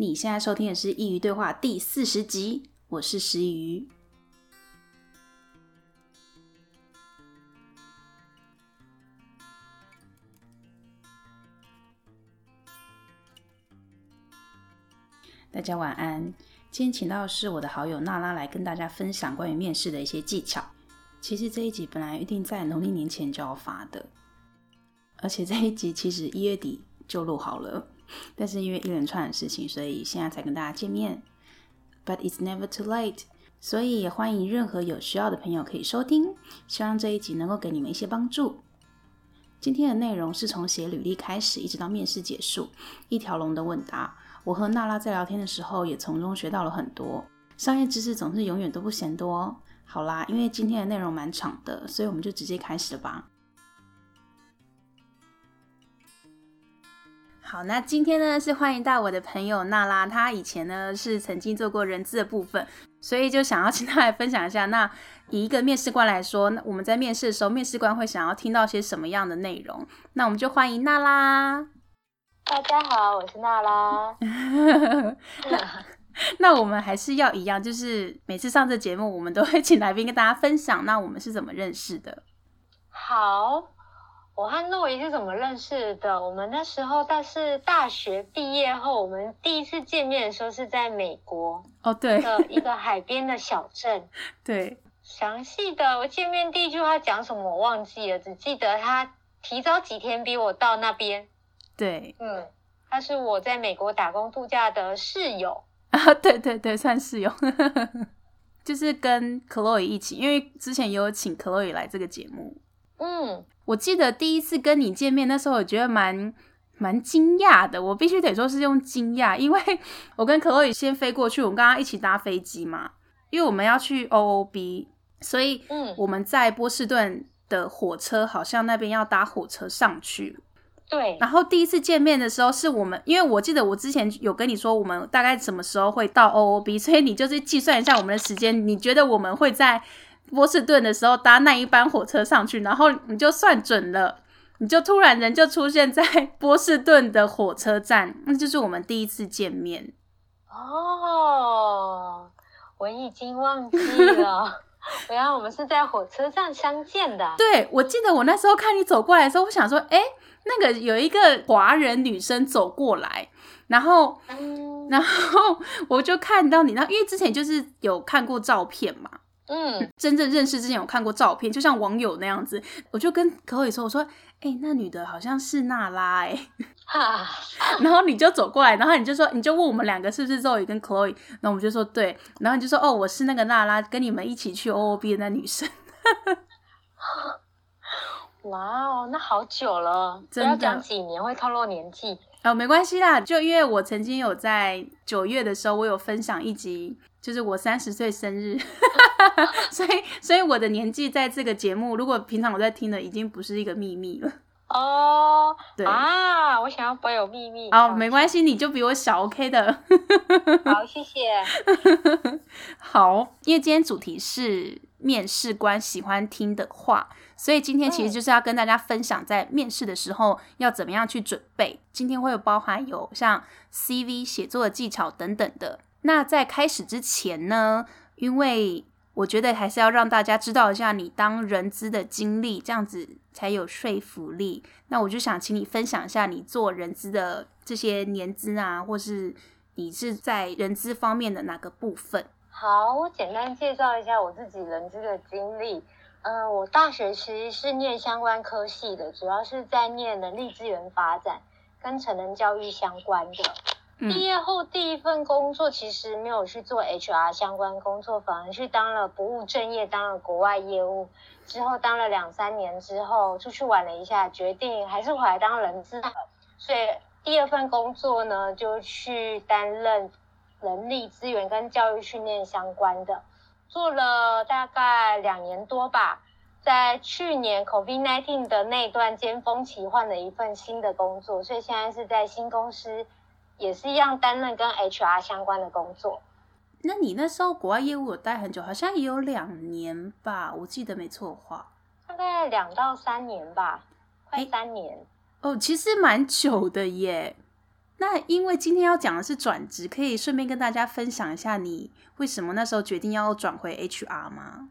你现在收听的是《一鱼对话》第四十集，我是石鱼。大家晚安。今天请到的是我的好友娜拉来跟大家分享关于面试的一些技巧。其实这一集本来预定在农历年前就要发的，而且这一集其实一月底就录好了。但是因为一连串的事情，所以现在才跟大家见面。But it's never too late，所以也欢迎任何有需要的朋友可以收听。希望这一集能够给你们一些帮助。今天的内容是从写履历开始，一直到面试结束，一条龙的问答。我和娜拉在聊天的时候，也从中学到了很多。商业知识总是永远都不嫌多。好啦，因为今天的内容蛮长的，所以我们就直接开始吧。好，那今天呢是欢迎到我的朋友娜拉，她以前呢是曾经做过人资的部分，所以就想要请她来分享一下。那以一个面试官来说，那我们在面试的时候，面试官会想要听到些什么样的内容？那我们就欢迎娜拉。大家好，我是娜拉。那那我们还是要一样，就是每次上这节目，我们都会请来宾跟大家分享，那我们是怎么认识的？好。我和诺伊是怎么认识的？我们那时候，但是大学毕业后，我们第一次见面的时候是在美国哦，对的一个海边的小镇。对，详细的我见面第一句话讲什么我忘记了，只记得他提早几天比我到那边。对，嗯，他是我在美国打工度假的室友啊，对对对，算室友，就是跟 Chloe 一起，因为之前也有请 Chloe 来这个节目。嗯。我记得第一次跟你见面，那时候我觉得蛮蛮惊讶的。我必须得说是用惊讶，因为 我跟可洛伊先飞过去，我们刚刚一起搭飞机嘛，因为我们要去 OOB，所以嗯我们在波士顿的火车好像那边要搭火车上去。对。然后第一次见面的时候，是我们，因为我记得我之前有跟你说我们大概什么时候会到 OOB，所以你就是计算一下我们的时间，你觉得我们会在。波士顿的时候搭那一班火车上去，然后你就算准了，你就突然人就出现在波士顿的火车站，那就是我们第一次见面。哦，我已经忘记了，原来我们是在火车站相见的。对，我记得我那时候看你走过来的时候，我想说，哎，那个有一个华人女生走过来，然后，嗯、然后我就看到你，那因为之前就是有看过照片嘛。嗯，真正认识之前有看过照片，就像网友那样子，我就跟可以说，我说，哎、欸，那女的好像是娜拉、欸，哎，哈，然后你就走过来，然后你就说，你就问我们两个是不是 Zoe 跟 Chloe，然后我们就说对，然后你就说，哦，我是那个娜拉，跟你们一起去 OOB 的那女生，哇哦，那好久了，真的。要讲几年会透露年纪。哦，没关系啦，就因为我曾经有在九月的时候，我有分享一集。就是我三十岁生日，所以所以我的年纪在这个节目，如果平常我在听的，已经不是一个秘密了。哦，对啊，我想要保有秘密。哦，没关系，你就比我小，OK 的。好，谢谢。好，因为今天主题是面试官喜欢听的话，所以今天其实就是要跟大家分享，在面试的时候要怎么样去准备。今天会有包含有像 CV 写作的技巧等等的。那在开始之前呢，因为我觉得还是要让大家知道一下你当人资的经历，这样子才有说服力。那我就想请你分享一下你做人资的这些年资啊，或是你是在人资方面的哪个部分？好，我简单介绍一下我自己人资的经历。呃，我大学其实是念相关科系的，主要是在念人力资源发展跟成人教育相关的。毕业后第一份工作其实没有去做 HR 相关工作，反而去当了不务正业，当了国外业务。之后当了两三年之后，出去玩了一下，决定还是回来当人资。所以第二份工作呢，就去担任人力资源跟教育训练相关的，做了大概两年多吧。在去年 COVID-19 的那段尖峰期，换了一份新的工作，所以现在是在新公司。也是一样担任跟 HR 相关的工作。那你那时候国外业务有待很久，好像也有两年吧？我记得没错的话，大概两到三年吧，快三年。哦，其实蛮久的耶。那因为今天要讲的是转职，可以顺便跟大家分享一下你为什么那时候决定要转回 HR 吗？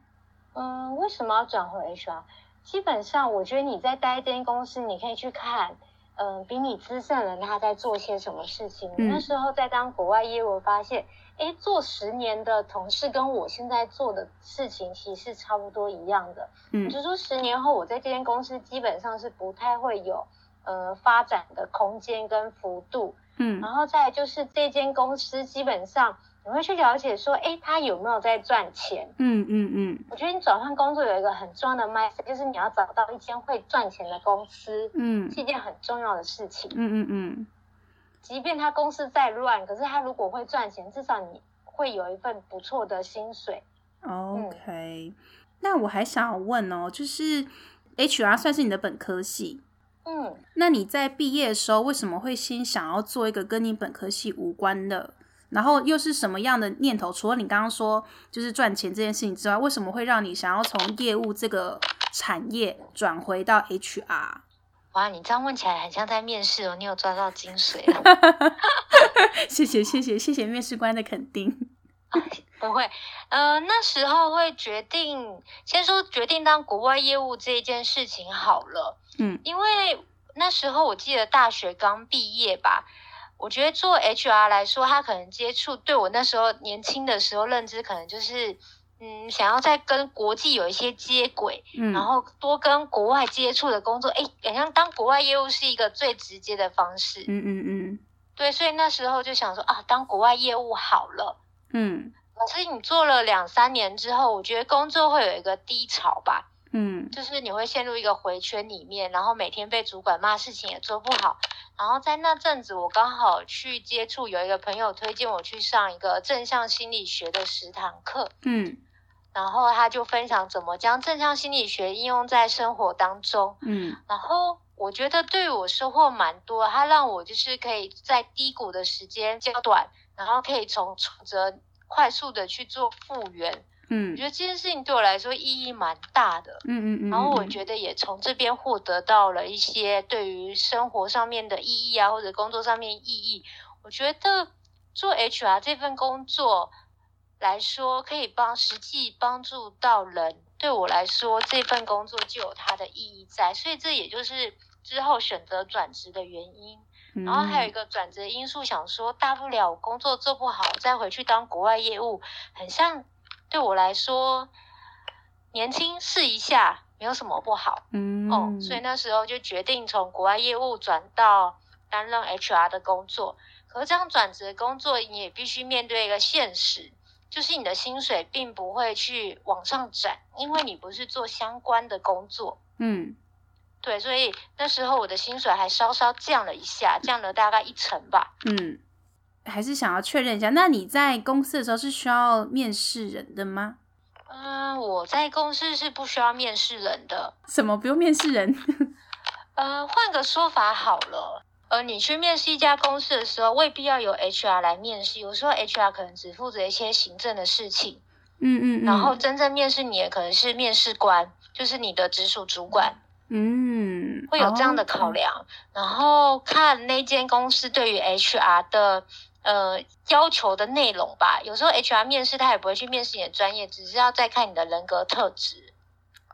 嗯，为什么要转回 HR？基本上，我觉得你在待一间公司，你可以去看，嗯，比你资深的人他在做些什么事情。嗯、那时候在当国外业务，我发现，哎，做十年的同事跟我现在做的事情其实是差不多一样的。嗯，就是说十年后我在这间公司基本上是不太会有呃发展的空间跟幅度。嗯，然后再就是这间公司基本上。你会去了解说，哎，他有没有在赚钱？嗯嗯嗯。我觉得你转换工作有一个很重要的 mindset，就是你要找到一间会赚钱的公司，嗯，是一件很重要的事情。嗯嗯嗯。即便他公司再乱，可是他如果会赚钱，至少你会有一份不错的薪水。OK，、嗯、那我还想要问哦，就是 HR 算是你的本科系，嗯，那你在毕业的时候为什么会先想要做一个跟你本科系无关的？然后又是什么样的念头？除了你刚刚说就是赚钱这件事情之外，为什么会让你想要从业务这个产业转回到 HR？哇，你这样问起来很像在面试哦，你有抓到精髓了。谢谢谢谢谢谢面试官的肯定。不会，呃，那时候会决定先说决定当国外业务这一件事情好了。嗯，因为那时候我记得大学刚毕业吧。我觉得做 HR 来说，他可能接触对我那时候年轻的时候认知，可能就是嗯，想要再跟国际有一些接轨，嗯，然后多跟国外接触的工作，哎，好像当国外业务是一个最直接的方式，嗯嗯嗯，对，所以那时候就想说啊，当国外业务好了，嗯，可是你做了两三年之后，我觉得工作会有一个低潮吧，嗯，就是你会陷入一个回圈里面，然后每天被主管骂，事情也做不好。然后在那阵子，我刚好去接触，有一个朋友推荐我去上一个正向心理学的十堂课。嗯，然后他就分享怎么将正向心理学应用在生活当中。嗯，然后我觉得对我收获蛮多，他让我就是可以在低谷的时间较短，然后可以从挫折快速的去做复原。嗯，我觉得这件事情对我来说意义蛮大的。嗯嗯嗯。然后我觉得也从这边获得到了一些对于生活上面的意义啊，或者工作上面意义。我觉得做 HR 这份工作来说，可以帮实际帮助到人。对我来说，这份工作就有它的意义在。所以这也就是之后选择转职的原因。然后还有一个转折因素，想说大不了我工作做不好，再回去当国外业务，很像。对我来说，年轻试一下没有什么不好，嗯，哦，所以那时候就决定从国外业务转到担任 HR 的工作。可是这样转职的工作，你也必须面对一个现实，就是你的薪水并不会去往上涨，因为你不是做相关的工作，嗯，对，所以那时候我的薪水还稍稍降了一下，降了大概一成吧，嗯。还是想要确认一下，那你在公司的时候是需要面试人的吗？嗯、呃，我在公司是不需要面试人的。什么不用面试人？呃，换个说法好了，呃，你去面试一家公司的时候，未必要有 HR 来面试，有时候 HR 可能只负责一些行政的事情。嗯嗯，嗯，然后真正面试你的可能是面试官，就是你的直属主管。嗯，会有这样的考量，哦、然后看那间公司对于 HR 的。呃，要求的内容吧，有时候 HR 面试他也不会去面试你的专业，只是要再看你的人格特质。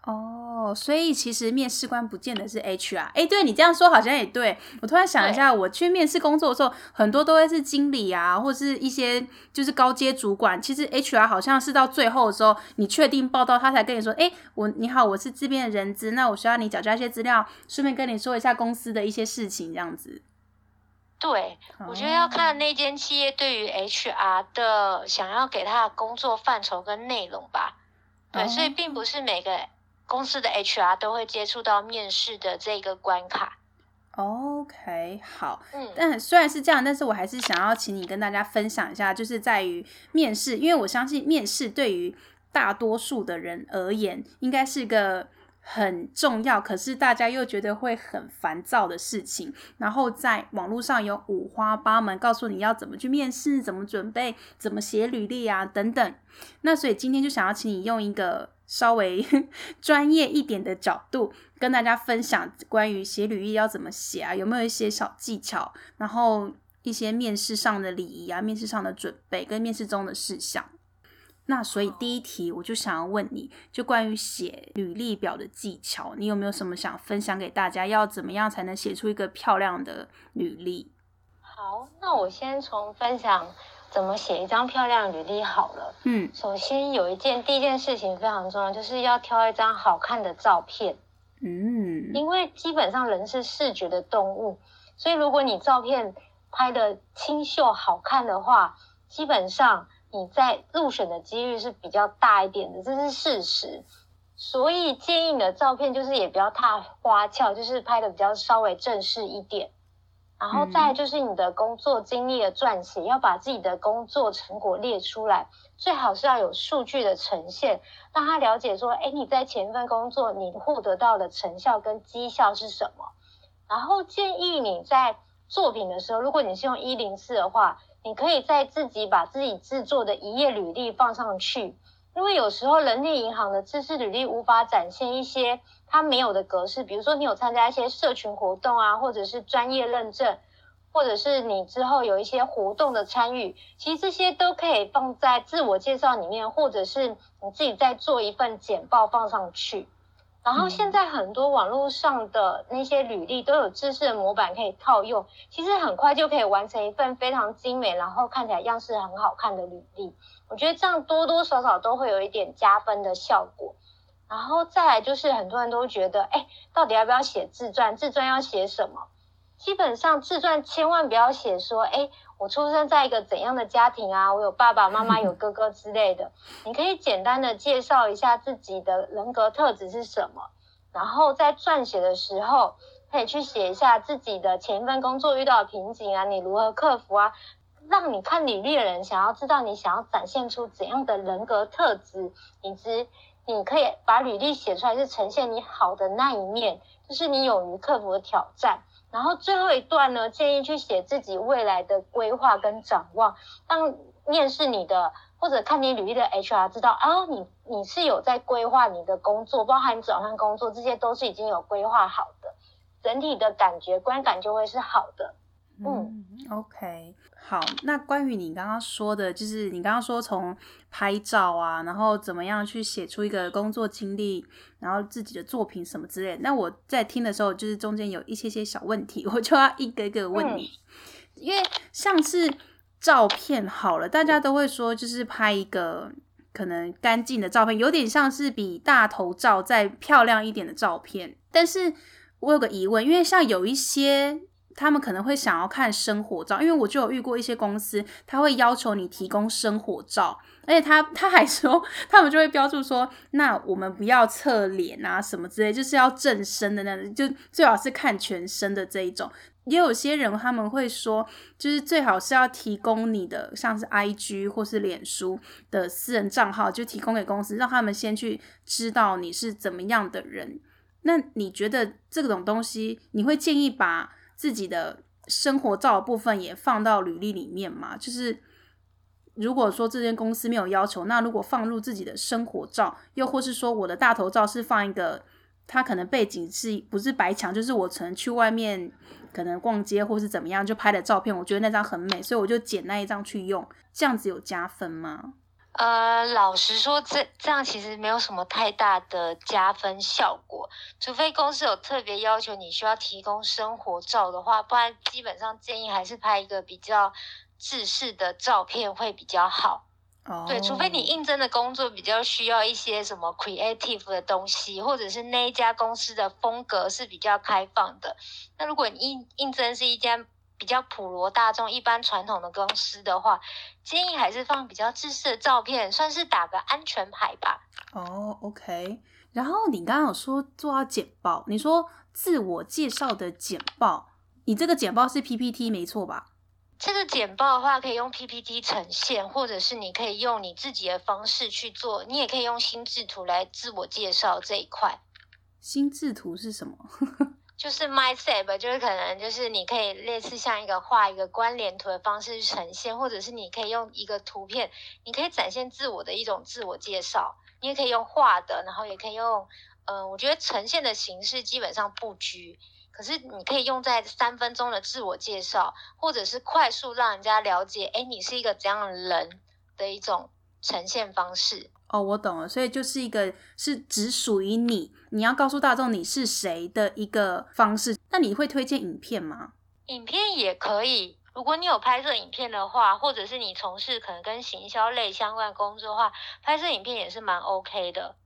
哦，所以其实面试官不见得是 HR。哎，对，你这样说好像也对。我突然想一下，我去面试工作的时候，很多都会是经理啊，或是一些就是高阶主管。其实 HR 好像是到最后的时候，你确定报到，他才跟你说：“哎，我你好，我是这边的人资，那我需要你缴交一些资料，顺便跟你说一下公司的一些事情，这样子。”对，我觉得要看那间企业对于 HR 的想要给他的工作范畴跟内容吧。对，所以并不是每个公司的 HR 都会接触到面试的这个关卡。OK，好，嗯，但虽然是这样，但是我还是想要请你跟大家分享一下，就是在于面试，因为我相信面试对于大多数的人而言，应该是个。很重要，可是大家又觉得会很烦躁的事情。然后在网络上有五花八门，告诉你要怎么去面试，怎么准备，怎么写履历啊等等。那所以今天就想要请你用一个稍微 专业一点的角度，跟大家分享关于写履历要怎么写啊，有没有一些小技巧？然后一些面试上的礼仪啊，面试上的准备跟面试中的事项。那所以第一题我就想要问你，就关于写履历表的技巧，你有没有什么想分享给大家？要怎么样才能写出一个漂亮的履历？好，那我先从分享怎么写一张漂亮履历好了。嗯，首先有一件第一件事情非常重要，就是要挑一张好看的照片。嗯，因为基本上人是视觉的动物，所以如果你照片拍的清秀好看的话，基本上。你在入选的几率是比较大一点的，这是事实。所以建议你的照片就是也不要太花俏，就是拍的比较稍微正式一点。然后再就是你的工作经历的撰写，要把自己的工作成果列出来，最好是要有数据的呈现，让他了解说，哎，你在前一份工作你获得到的成效跟绩效是什么。然后建议你在作品的时候，如果你是用一零四的话。你可以在自己把自己制作的一页履历放上去，因为有时候人力银行的知识履历无法展现一些它没有的格式，比如说你有参加一些社群活动啊，或者是专业认证，或者是你之后有一些活动的参与，其实这些都可以放在自我介绍里面，或者是你自己再做一份简报放上去。然后现在很多网络上的那些履历都有知识的模板可以套用，其实很快就可以完成一份非常精美，然后看起来样式很好看的履历。我觉得这样多多少少都会有一点加分的效果。然后再来就是很多人都觉得，哎，到底要不要写自传？自传要写什么？基本上自传千万不要写说，哎。我出生在一个怎样的家庭啊？我有爸爸妈妈，有哥哥之类的。你可以简单的介绍一下自己的人格特质是什么，然后在撰写的时候，可以去写一下自己的前一份工作遇到的瓶颈啊，你如何克服啊，让你看履历的人想要知道你想要展现出怎样的人格特质，以及你可以把履历写出来是呈现你好的那一面，就是你勇于克服的挑战。然后最后一段呢，建议去写自己未来的规划跟展望，让面试你的或者看你履历的 HR 知道，啊，你你是有在规划你的工作，包含转换工作，这些都是已经有规划好的，整体的感觉观感就会是好的。嗯，嗯，OK。好，那关于你刚刚说的，就是你刚刚说从拍照啊，然后怎么样去写出一个工作经历，然后自己的作品什么之类的。那我在听的时候，就是中间有一些些小问题，我就要一个一个问你。嗯、因为像是照片好了，大家都会说，就是拍一个可能干净的照片，有点像是比大头照再漂亮一点的照片。但是我有个疑问，因为像有一些。他们可能会想要看生活照，因为我就有遇过一些公司，他会要求你提供生活照，而且他他还说，他们就会标注说，那我们不要侧脸啊什么之类，就是要正身的那种，就最好是看全身的这一种。也有些人他们会说，就是最好是要提供你的像是 IG 或是脸书的私人账号，就提供给公司，让他们先去知道你是怎么样的人。那你觉得这种东西，你会建议把自己的生活照部分也放到履历里面嘛？就是如果说这间公司没有要求，那如果放入自己的生活照，又或是说我的大头照是放一个，它可能背景是不是白墙，就是我曾去外面可能逛街或是怎么样就拍的照片，我觉得那张很美，所以我就剪那一张去用，这样子有加分吗？呃，老实说，这这样其实没有什么太大的加分效果，除非公司有特别要求你需要提供生活照的话，不然基本上建议还是拍一个比较制式的照片会比较好。Oh. 对，除非你应征的工作比较需要一些什么 creative 的东西，或者是那一家公司的风格是比较开放的。那如果你应应征是一家比较普罗大众、一般传统的公司的话，建议还是放比较正式的照片，算是打个安全牌吧。哦、oh，OK。然后你刚刚有说做到简报，你说自我介绍的简报，你这个简报是 PPT 没错吧？这个简报的话，可以用 PPT 呈现，或者是你可以用你自己的方式去做，你也可以用心智图来自我介绍这一块。心智图是什么？就是 MindSap，就是可能就是你可以类似像一个画一个关联图的方式去呈现，或者是你可以用一个图片，你可以展现自我的一种自我介绍。你也可以用画的，然后也可以用，嗯、我觉得呈现的形式基本上不拘，可是你可以用在三分钟的自我介绍，或者是快速让人家了解，哎，你是一个怎样的人的一种呈现方式。哦，我懂了，所以就是一个是只属于你，你要告诉大众你是谁的一个方式。那你会推荐影片吗？影片也可以，如果你有拍摄影片的话，或者是你从事可能跟行销类相关工作的话，拍摄影片也是蛮 OK 的。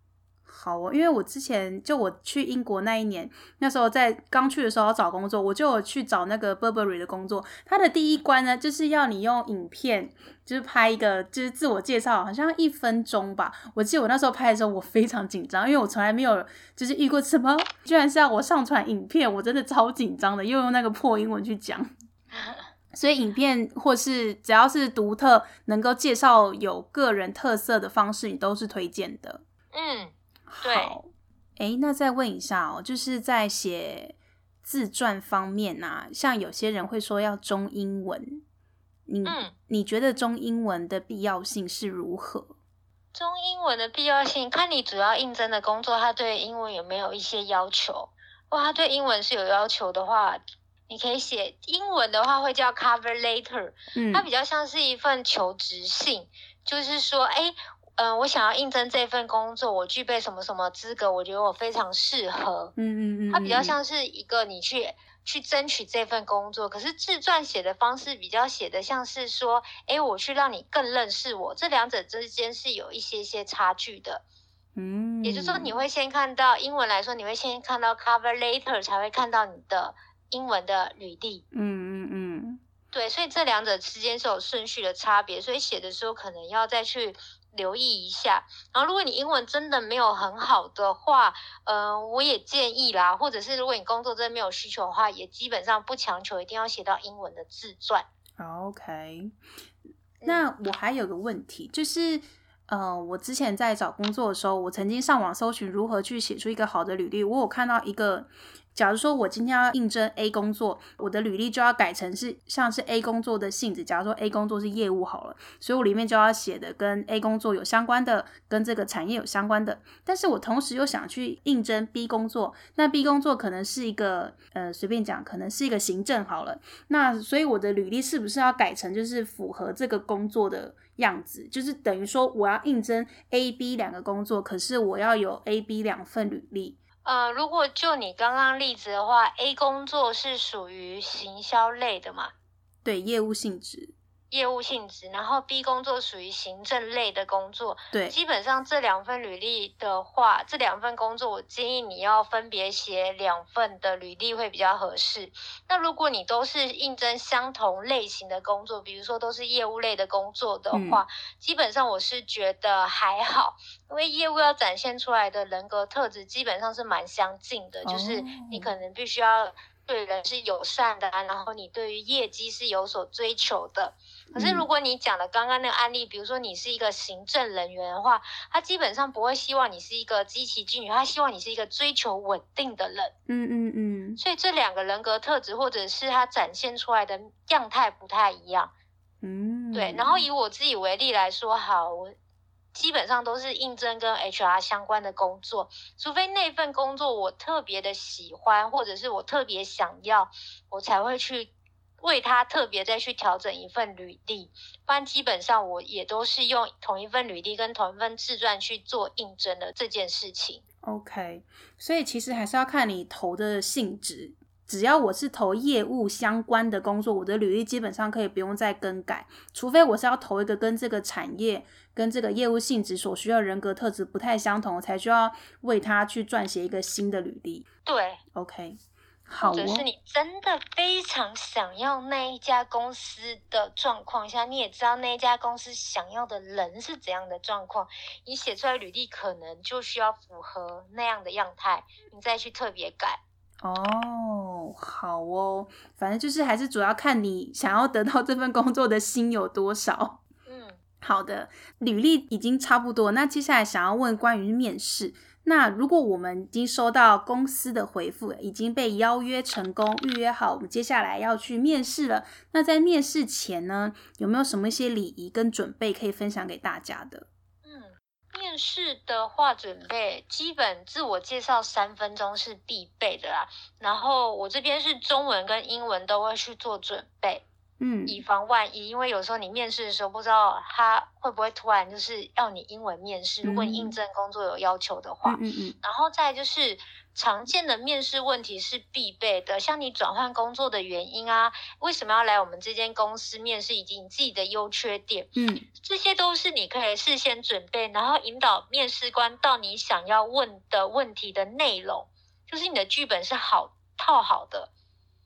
好哦，因为我之前就我去英国那一年，那时候在刚去的时候要找工作，我就去找那个 Burberry 的工作。他的第一关呢，就是要你用影片，就是拍一个就是自我介绍，好像一分钟吧。我记得我那时候拍的时候，我非常紧张，因为我从来没有就是遇过什么，居然是要我上传影片，我真的超紧张的，又用那个破英文去讲。所以影片或是只要是独特，能够介绍有个人特色的方式，你都是推荐的。嗯。对，好，诶，那再问一下哦，就是在写自传方面啊，像有些人会说要中英文，你、嗯、你觉得中英文的必要性是如何？中英文的必要性，看你主要应征的工作，他对英文有没有一些要求？如果他对英文是有要求的话，你可以写英文的话会叫 cover letter，嗯，它比较像是一份求职信，就是说，诶嗯、呃，我想要应征这份工作，我具备什么什么资格？我觉得我非常适合。嗯嗯嗯，它比较像是一个你去去争取这份工作，可是自传写的方式比较写的像是说，哎，我去让你更认识我。这两者之间是有一些些差距的。嗯，也就是说，你会先看到英文来说，你会先看到 cover letter，才会看到你的英文的履历。嗯嗯嗯，对，所以这两者之间是有顺序的差别，所以写的时候可能要再去。留意一下，然后如果你英文真的没有很好的话，嗯、呃，我也建议啦，或者是如果你工作真的没有需求的话，也基本上不强求一定要写到英文的自传。OK，那我还有个问题，就是，呃，我之前在找工作的时候，我曾经上网搜寻如何去写出一个好的履历，我有看到一个。假如说我今天要应征 A 工作，我的履历就要改成是像是 A 工作的性质。假如说 A 工作是业务好了，所以我里面就要写的跟 A 工作有相关的，跟这个产业有相关的。但是我同时又想去应征 B 工作，那 B 工作可能是一个呃随便讲，可能是一个行政好了。那所以我的履历是不是要改成就是符合这个工作的样子？就是等于说我要应征 A、B 两个工作，可是我要有 A、B 两份履历。呃，如果就你刚刚例子的话，A 工作是属于行销类的嘛？对，业务性质。业务性质，然后 B 工作属于行政类的工作。对，基本上这两份履历的话，这两份工作，我建议你要分别写两份的履历会比较合适。那如果你都是应征相同类型的工作，比如说都是业务类的工作的话，嗯、基本上我是觉得还好，因为业务要展现出来的人格特质基本上是蛮相近的，哦、就是你可能必须要对人是友善的，然后你对于业绩是有所追求的。可是，如果你讲的刚刚那个案例，比如说你是一个行政人员的话，他基本上不会希望你是一个积极进取，他希望你是一个追求稳定的人。嗯嗯嗯。所以这两个人格特质，或者是他展现出来的样态不太一样。嗯。对。然后以我自己为例来说，好，我基本上都是应征跟 HR 相关的工作，除非那份工作我特别的喜欢，或者是我特别想要，我才会去。为他特别再去调整一份履历，不然基本上我也都是用同一份履历跟同一份自传去做应征的这件事情。OK，所以其实还是要看你投的性质。只要我是投业务相关的工作，我的履历基本上可以不用再更改，除非我是要投一个跟这个产业、跟这个业务性质所需要人格特质不太相同，才需要为他去撰写一个新的履历。对，OK。或者是你真的非常想要那一家公司的状况下，你也知道那一家公司想要的人是怎样的状况，你写出来履历可能就需要符合那样的样态，你再去特别改。哦，好哦，反正就是还是主要看你想要得到这份工作的心有多少。嗯，好的，履历已经差不多，那接下来想要问关于面试。那如果我们已经收到公司的回复，已经被邀约成功，预约好，我们接下来要去面试了。那在面试前呢，有没有什么一些礼仪跟准备可以分享给大家的？嗯，面试的话，准备基本自我介绍三分钟是必备的啦。然后我这边是中文跟英文都会去做准备。嗯，以防万一，因为有时候你面试的时候不知道他会不会突然就是要你英文面试，如果你应征工作有要求的话，嗯嗯，嗯，然后再就是常见的面试问题是必备的，像你转换工作的原因啊，为什么要来我们这间公司面试，以及你自己的优缺点，嗯，这些都是你可以事先准备，然后引导面试官到你想要问的问题的内容，就是你的剧本是好套好的。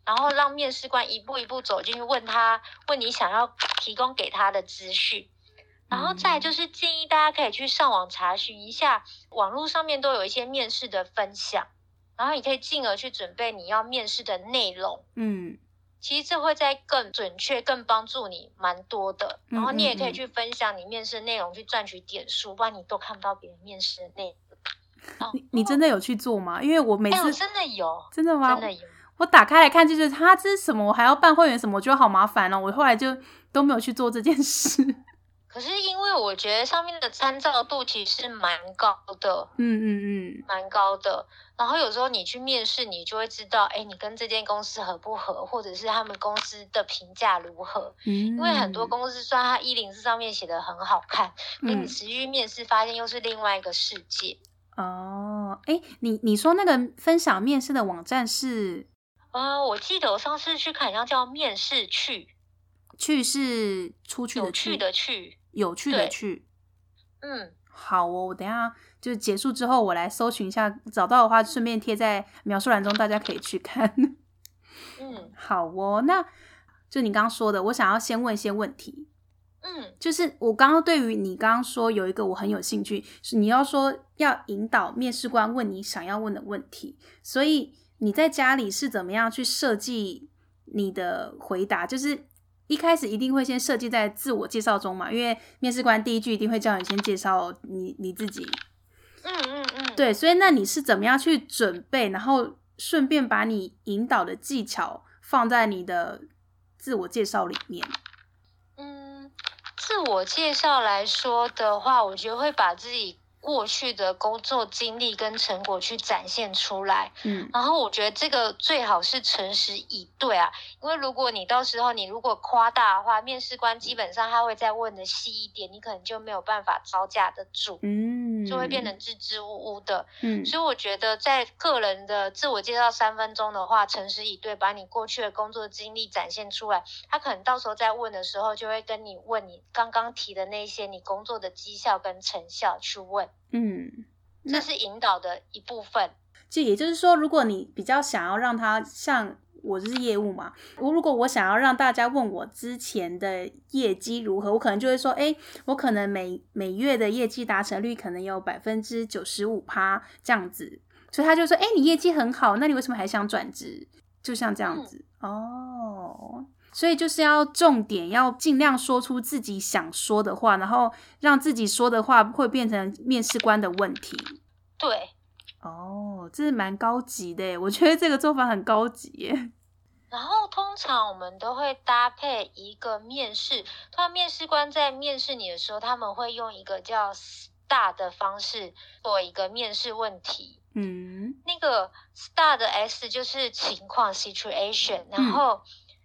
然后让面试官一步一步走进去，问他问你想要提供给他的资讯，然后再就是建议大家可以去上网查询一下，网络上面都有一些面试的分享，然后你可以进而去准备你要面试的内容。嗯，其实这会在更准确、更帮助你蛮多的。然后你也可以去分享你面试的内容，去赚取点数，不然你都看不到别人面试的内容。你你真的有去做吗？因为我每次、真的有，真的吗？真的有。我打开来看，就是他这是什么？我还要办会员什么？我觉得好麻烦哦。我后来就都没有去做这件事。可是因为我觉得上面的参照度其实蛮高的，嗯嗯嗯，蛮高的。然后有时候你去面试，你就会知道，哎，你跟这间公司合不合，或者是他们公司的评价如何。嗯，因为很多公司虽然它一零四上面写的很好看，可、嗯、你实际面试发现又是另外一个世界。哦，哎，你你说那个分享面试的网站是？呃，我记得我上次去看，好像叫面试去，去是出去的去，有趣的去，有趣的去。嗯，好哦，我等一下就结束之后，我来搜寻一下，找到的话顺便贴在描述栏中，大家可以去看。嗯，好哦，那就你刚刚说的，我想要先问一些问题。嗯，就是我刚刚对于你刚刚说有一个我很有兴趣，是你要说要引导面试官问你想要问的问题，所以。你在家里是怎么样去设计你的回答？就是一开始一定会先设计在自我介绍中嘛，因为面试官第一句一定会叫你先介绍你你自己。嗯嗯嗯，对，所以那你是怎么样去准备，然后顺便把你引导的技巧放在你的自我介绍里面？嗯，自我介绍来说的话，我觉得会把自己。过去的工作经历跟成果去展现出来，嗯，然后我觉得这个最好是诚实以对啊，因为如果你到时候你如果夸大的话，面试官基本上他会再问的细一点，你可能就没有办法招架得住，嗯，就会变得支支吾吾的，嗯，所以我觉得在个人的自我介绍三分钟的话，诚实以对，把你过去的工作经历展现出来，他可能到时候在问的时候就会跟你问你刚刚提的那些你工作的绩效跟成效去问。嗯，这是引导的一部分。就也就是说，如果你比较想要让他像我就是业务嘛，我如果我想要让大家问我之前的业绩如何，我可能就会说，哎，我可能每每月的业绩达成率可能有百分之九十五趴这样子，所以他就说，哎，你业绩很好，那你为什么还想转职？就像这样子，嗯、哦。所以就是要重点，要尽量说出自己想说的话，然后让自己说的话会变成面试官的问题。对，哦，这是蛮高级的，我觉得这个做法很高级耶。然后通常我们都会搭配一个面试，通常面试官在面试你的时候，他们会用一个叫 STAR 的方式做一个面试问题。嗯，那个 STAR 的 S 就是情况 situation，然后。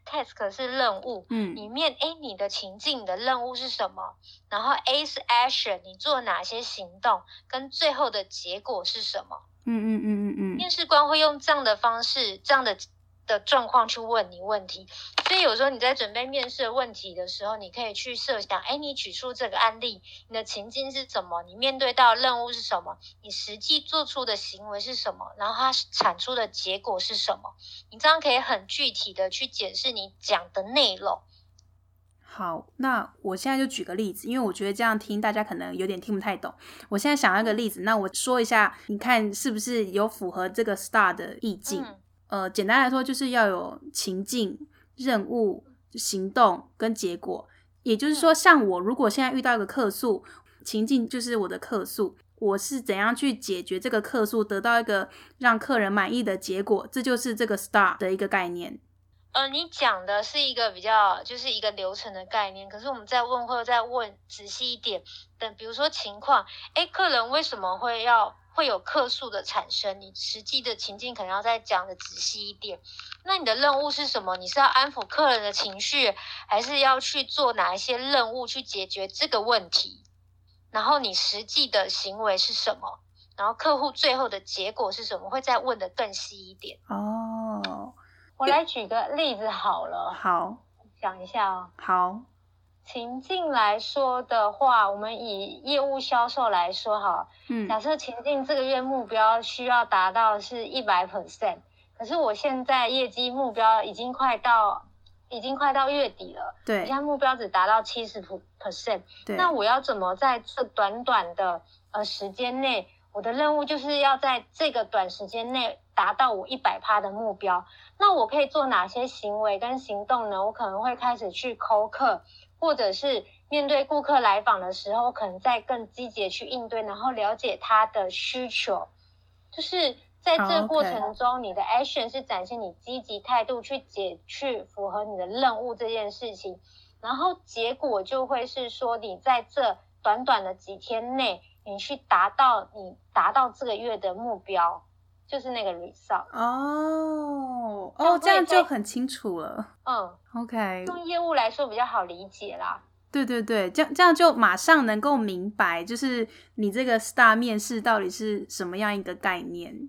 Task 是任务，嗯，里面哎，你的情境你的任务是什么？然后 A 是 action，你做哪些行动？跟最后的结果是什么？嗯嗯嗯嗯嗯。面试官会用这样的方式，这样的。的状况去问你问题，所以有时候你在准备面试的问题的时候，你可以去设想，哎，你举出这个案例，你的情境是什么？你面对到任务是什么？你实际做出的行为是什么？然后它产出的结果是什么？你这样可以很具体的去解释你讲的内容。好，那我现在就举个例子，因为我觉得这样听大家可能有点听不太懂。我现在想要一个例子，那我说一下，你看是不是有符合这个 STAR 的意境？嗯呃，简单来说，就是要有情境、任务、行动跟结果。也就是说，像我如果现在遇到一个客诉，情境就是我的客诉，我是怎样去解决这个客诉，得到一个让客人满意的结果，这就是这个 STAR 的一个概念。呃，你讲的是一个比较就是一个流程的概念，可是我们再问或者再问仔细一点，等比如说情况，哎，客人为什么会要会有客诉的产生？你实际的情境可能要再讲的仔细一点。那你的任务是什么？你是要安抚客人的情绪，还是要去做哪一些任务去解决这个问题？然后你实际的行为是什么？然后客户最后的结果是什么？会再问的更细一点哦。我来举个例子好了。好，讲一下哦。好，情境来说的话，我们以业务销售来说哈。嗯。假设情境这个月目标需要达到是一百 percent，可是我现在业绩目标已经快到。已经快到月底了，对，现在目标只达到七十 percent，对，那我要怎么在这短短的呃时间内，我的任务就是要在这个短时间内达到我一百趴的目标，那我可以做哪些行为跟行动呢？我可能会开始去扣客，或者是面对顾客来访的时候，可能再更积极去应对，然后了解他的需求，就是。在这个过程中，oh, 你的 action 是展现你积极态度去解去符合你的任务这件事情，然后结果就会是说，你在这短短的几天内，你去达到你达到这个月的目标，就是那个 result。哦哦，这样就很清楚了。嗯，OK。用业务来说比较好理解啦。对对对，这样这样就马上能够明白，就是你这个 STAR 面试到底是什么样一个概念。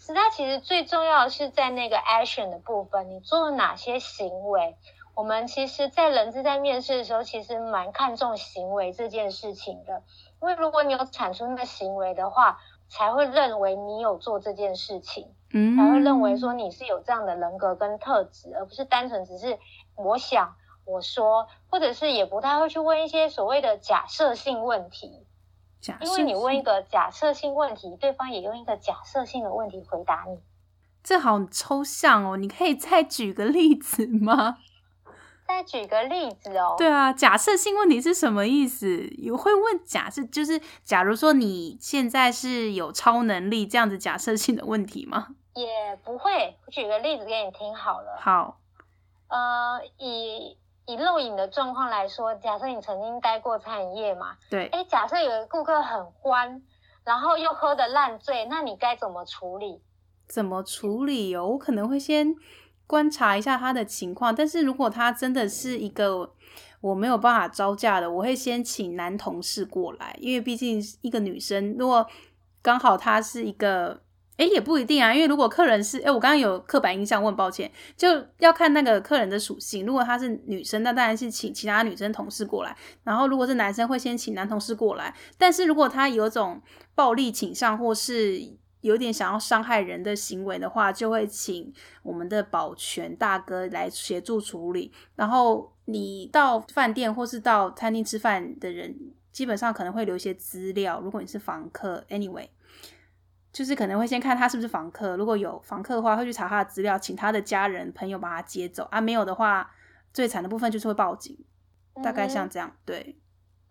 STAR 其实最重要的是在那个 action 的部分，你做了哪些行为？我们其实，在人资在面试的时候，其实蛮看重行为这件事情的。因为如果你有产出那个行为的话，才会认为你有做这件事情，嗯，才会认为说你是有这样的人格跟特质，而不是单纯只是我想我说，或者是也不太会去问一些所谓的假设性问题。因为你问一个假设性问题，对方也用一个假设性的问题回答你，这好抽象哦！你可以再举个例子吗？再举个例子哦。对啊，假设性问题是什么意思？有会问假设，就是假如说你现在是有超能力这样子假设性的问题吗？也不会。我举个例子给你听好了。好，呃，以。以露影的状况来说，假设你曾经待过餐饮业嘛，对，哎，假设有个顾客很欢，然后又喝得烂醉，那你该怎么处理？怎么处理哦？我可能会先观察一下他的情况，但是如果他真的是一个我没有办法招架的，我会先请男同事过来，因为毕竟一个女生，如果刚好她是一个。哎，也不一定啊，因为如果客人是，哎，我刚刚有刻板印象，我很抱歉，就要看那个客人的属性。如果她是女生，那当然是请其他女生同事过来。然后如果是男生，会先请男同事过来。但是如果他有种暴力倾向，或是有点想要伤害人的行为的话，就会请我们的保全大哥来协助处理。然后你到饭店或是到餐厅吃饭的人，基本上可能会留一些资料。如果你是房客，anyway。就是可能会先看他是不是房客，如果有房客的话，会去查他的资料，请他的家人朋友把他接走啊。没有的话，最惨的部分就是会报警，大概像这样。对，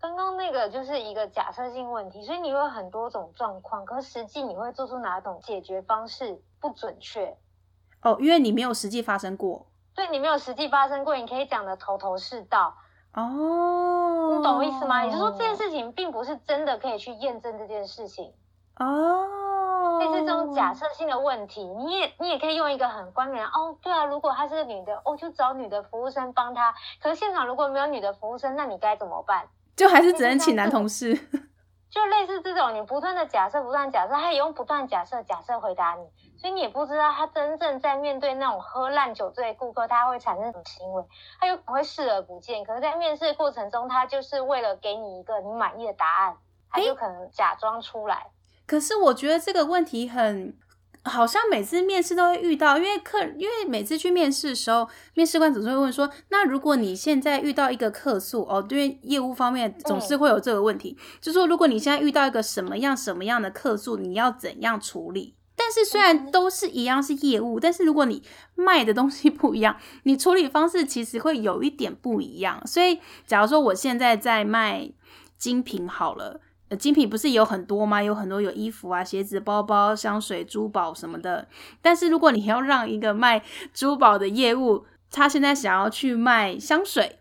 刚刚那个就是一个假设性问题，所以你会有很多种状况，可是实际你会做出哪种解决方式不准确？哦，因为你没有实际发生过。对，你没有实际发生过，你可以讲的头头是道。哦，你懂我意思吗？也就是说，这件事情并不是真的可以去验证这件事情。哦。类似这种假设性的问题，你也你也可以用一个很关联哦，对啊，如果她是个女的，哦，就找女的服务生帮她。可是现场如果没有女的服务生，那你该怎么办？就还是只能请男同事。就类似这种，你不断的假设，不断假设，他也用不断假设假设回答你，所以你也不知道他真正在面对那种喝烂酒醉的顾客，他会产生什么行为，他有可能会视而不见。可是，在面试的过程中，他就是为了给你一个你满意的答案，他就可能假装出来。可是我觉得这个问题很，好像每次面试都会遇到，因为客，因为每次去面试的时候，面试官总是会问说，那如果你现在遇到一个客诉哦，对，业务方面总是会有这个问题，嗯、就说如果你现在遇到一个什么样什么样的客诉，你要怎样处理？但是虽然都是一样是业务，但是如果你卖的东西不一样，你处理方式其实会有一点不一样。所以假如说我现在在卖精品好了。精品不是有很多吗？有很多有衣服啊、鞋子、包包、香水、珠宝什么的。但是如果你要让一个卖珠宝的业务他现在想要去卖香水，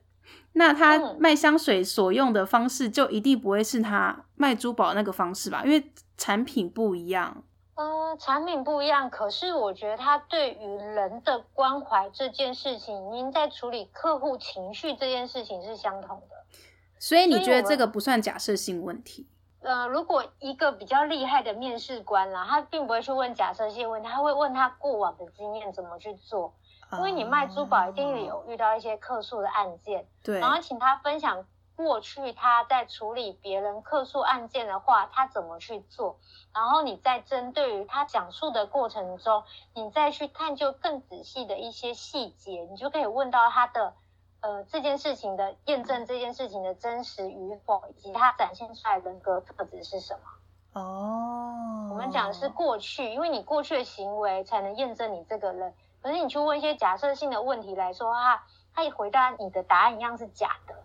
那他卖香水所用的方式就一定不会是他卖珠宝那个方式吧？因为产品不一样。呃，产品不一样，可是我觉得他对于人的关怀这件事情，您在处理客户情绪这件事情是相同的。所以你觉得这个不算假设性问题？呃，如果一个比较厉害的面试官啦，他并不会去问假设性问题，他会问他过往的经验怎么去做。因为你卖珠宝一定有遇到一些客诉的案件，对，然后请他分享过去他在处理别人客诉案件的话，他怎么去做，然后你再针对于他讲述的过程中，你再去探究更仔细的一些细节，你就可以问到他的呃这件事情的验证，这件事情的真实与否，以及它展现出来的人格特质是什么。哦，我们讲的是过去，因为你过去的行为才能验证你这个人。可是你去问一些假设性的问题来说啊，他一回答你的答案一样是假的。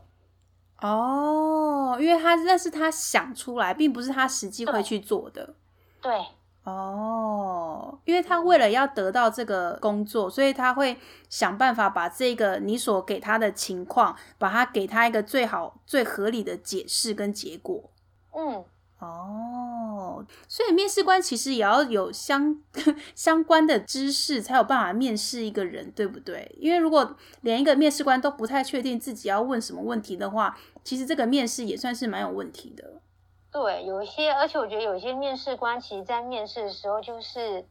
哦，因为他那是他想出来，并不是他实际会去做的。对。对哦，因为他为了要得到这个工作，所以他会想办法把这个你所给他的情况，把它给他一个最好、最合理的解释跟结果。嗯。哦，所以面试官其实也要有相 相关的知识，才有办法面试一个人，对不对？因为如果连一个面试官都不太确定自己要问什么问题的话，其实这个面试也算是蛮有问题的。对，有一些，而且我觉得有一些面试官其实在面试的时候就是，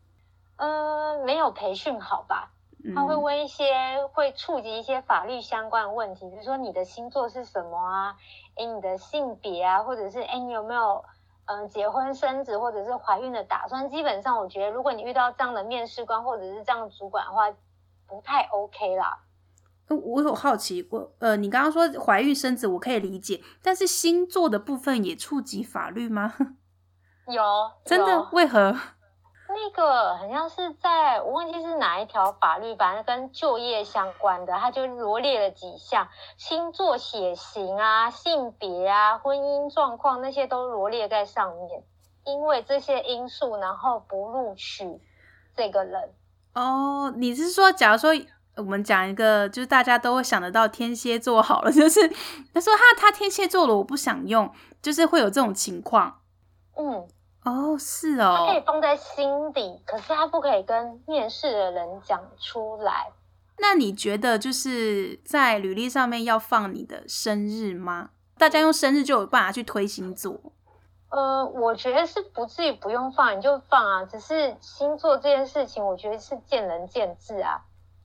呃，没有培训好吧？他会问一些会触及一些法律相关的问题，比如说你的星座是什么啊？诶，你的性别啊，或者是诶，你有没有？嗯，结婚生子或者是怀孕的打算，基本上我觉得，如果你遇到这样的面试官或者是这样的主管的话，不太 OK 啦。我有好奇，我呃，你刚刚说怀孕生子，我可以理解，但是星座的部分也触及法律吗？有，真的？为何？那个好像是在我忘记是哪一条法律，反正跟就业相关的，他就罗列了几项星座、血型啊、性别啊、婚姻状况那些都罗列在上面，因为这些因素，然后不录取这个人。哦，你是说，假如说我们讲一个，就是大家都会想得到天蝎座好了，就是他说他他天蝎座了，我不想用，就是会有这种情况。嗯。哦，是哦，他可以放在心底，可是他不可以跟面试的人讲出来。那你觉得就是在履历上面要放你的生日吗？大家用生日就有办法去推星座？呃，我觉得是不至于不用放，你就放啊。只是星座这件事情，我觉得是见仁见智啊。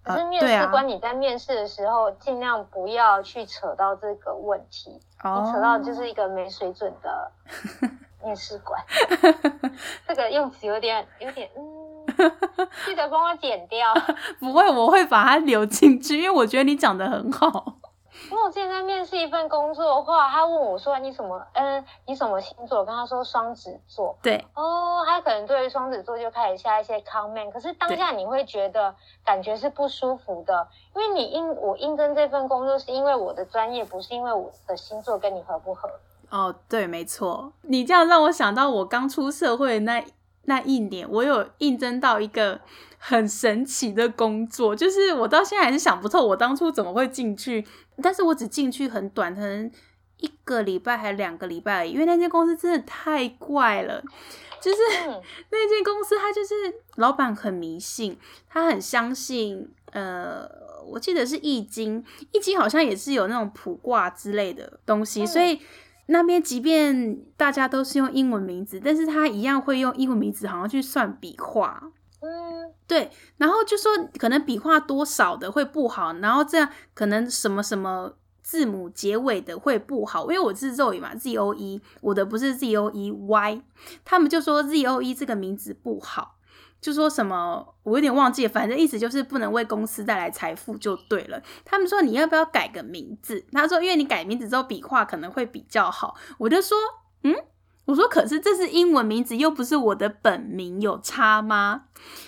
可是面试官你在面试的时候，尽量不要去扯到这个问题，哦、你扯到就是一个没水准的。面试官，这个用词有点有点，嗯，记得帮我剪掉。不会，我会把它留进去，因为我觉得你讲的很好。因为我之前在面试一份工作的话，他问我说你什么，嗯，你什么星座？我跟他说双子座。对。哦，他可能对于双子座就开始下一些 comment，可是当下你会觉得感觉是不舒服的，因为你应我应征这份工作是因为我的专业，不是因为我的星座跟你合不合。哦，对，没错，你这样让我想到我刚出社会的那那一年，我有应征到一个很神奇的工作，就是我到现在还是想不透我当初怎么会进去，但是我只进去很短，可能一个礼拜还两个礼拜而已，因为那间公司真的太怪了，就是 那间公司他就是老板很迷信，他很相信，呃，我记得是易经，易经好像也是有那种卜卦之类的东西，所以。那边即便大家都是用英文名字，但是他一样会用英文名字，好像去算笔画。嗯，对，然后就说可能笔画多少的会不好，然后这样可能什么什么字母结尾的会不好，因为我是 Zoe 嘛，Z O E，我的不是 Z O E Y，他们就说 Z O E 这个名字不好。就说什么，我有点忘记，反正意思就是不能为公司带来财富就对了。他们说你要不要改个名字？他说因为你改名字之后笔画可能会比较好。我就说嗯，我说可是这是英文名字，又不是我的本名，有差吗？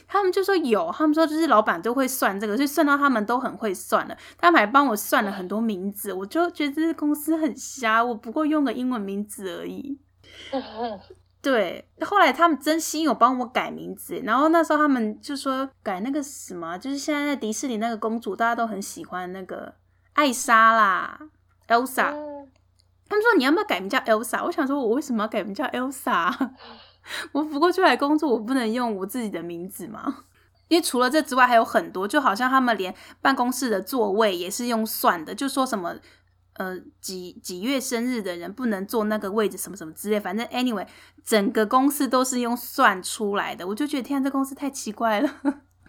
他们就说有，他们说就是老板都会算这个，所以算到他们都很会算了。他们还帮我算了很多名字，我就觉得这公司很瞎，我不过用个英文名字而已。对，后来他们真心有帮我改名字，然后那时候他们就说改那个什么，就是现在在迪士尼那个公主，大家都很喜欢那个艾莎啦，Elsa。嗯、他们说你要不要改名叫 Elsa？我想说，我为什么要改名叫 Elsa？我不过出来工作，我不能用我自己的名字吗？因为除了这之外，还有很多，就好像他们连办公室的座位也是用算的，就说什么。呃，几几月生日的人不能坐那个位置，什么什么之类，反正 anyway，整个公司都是用算出来的。我就觉得，天啊，这公司太奇怪了。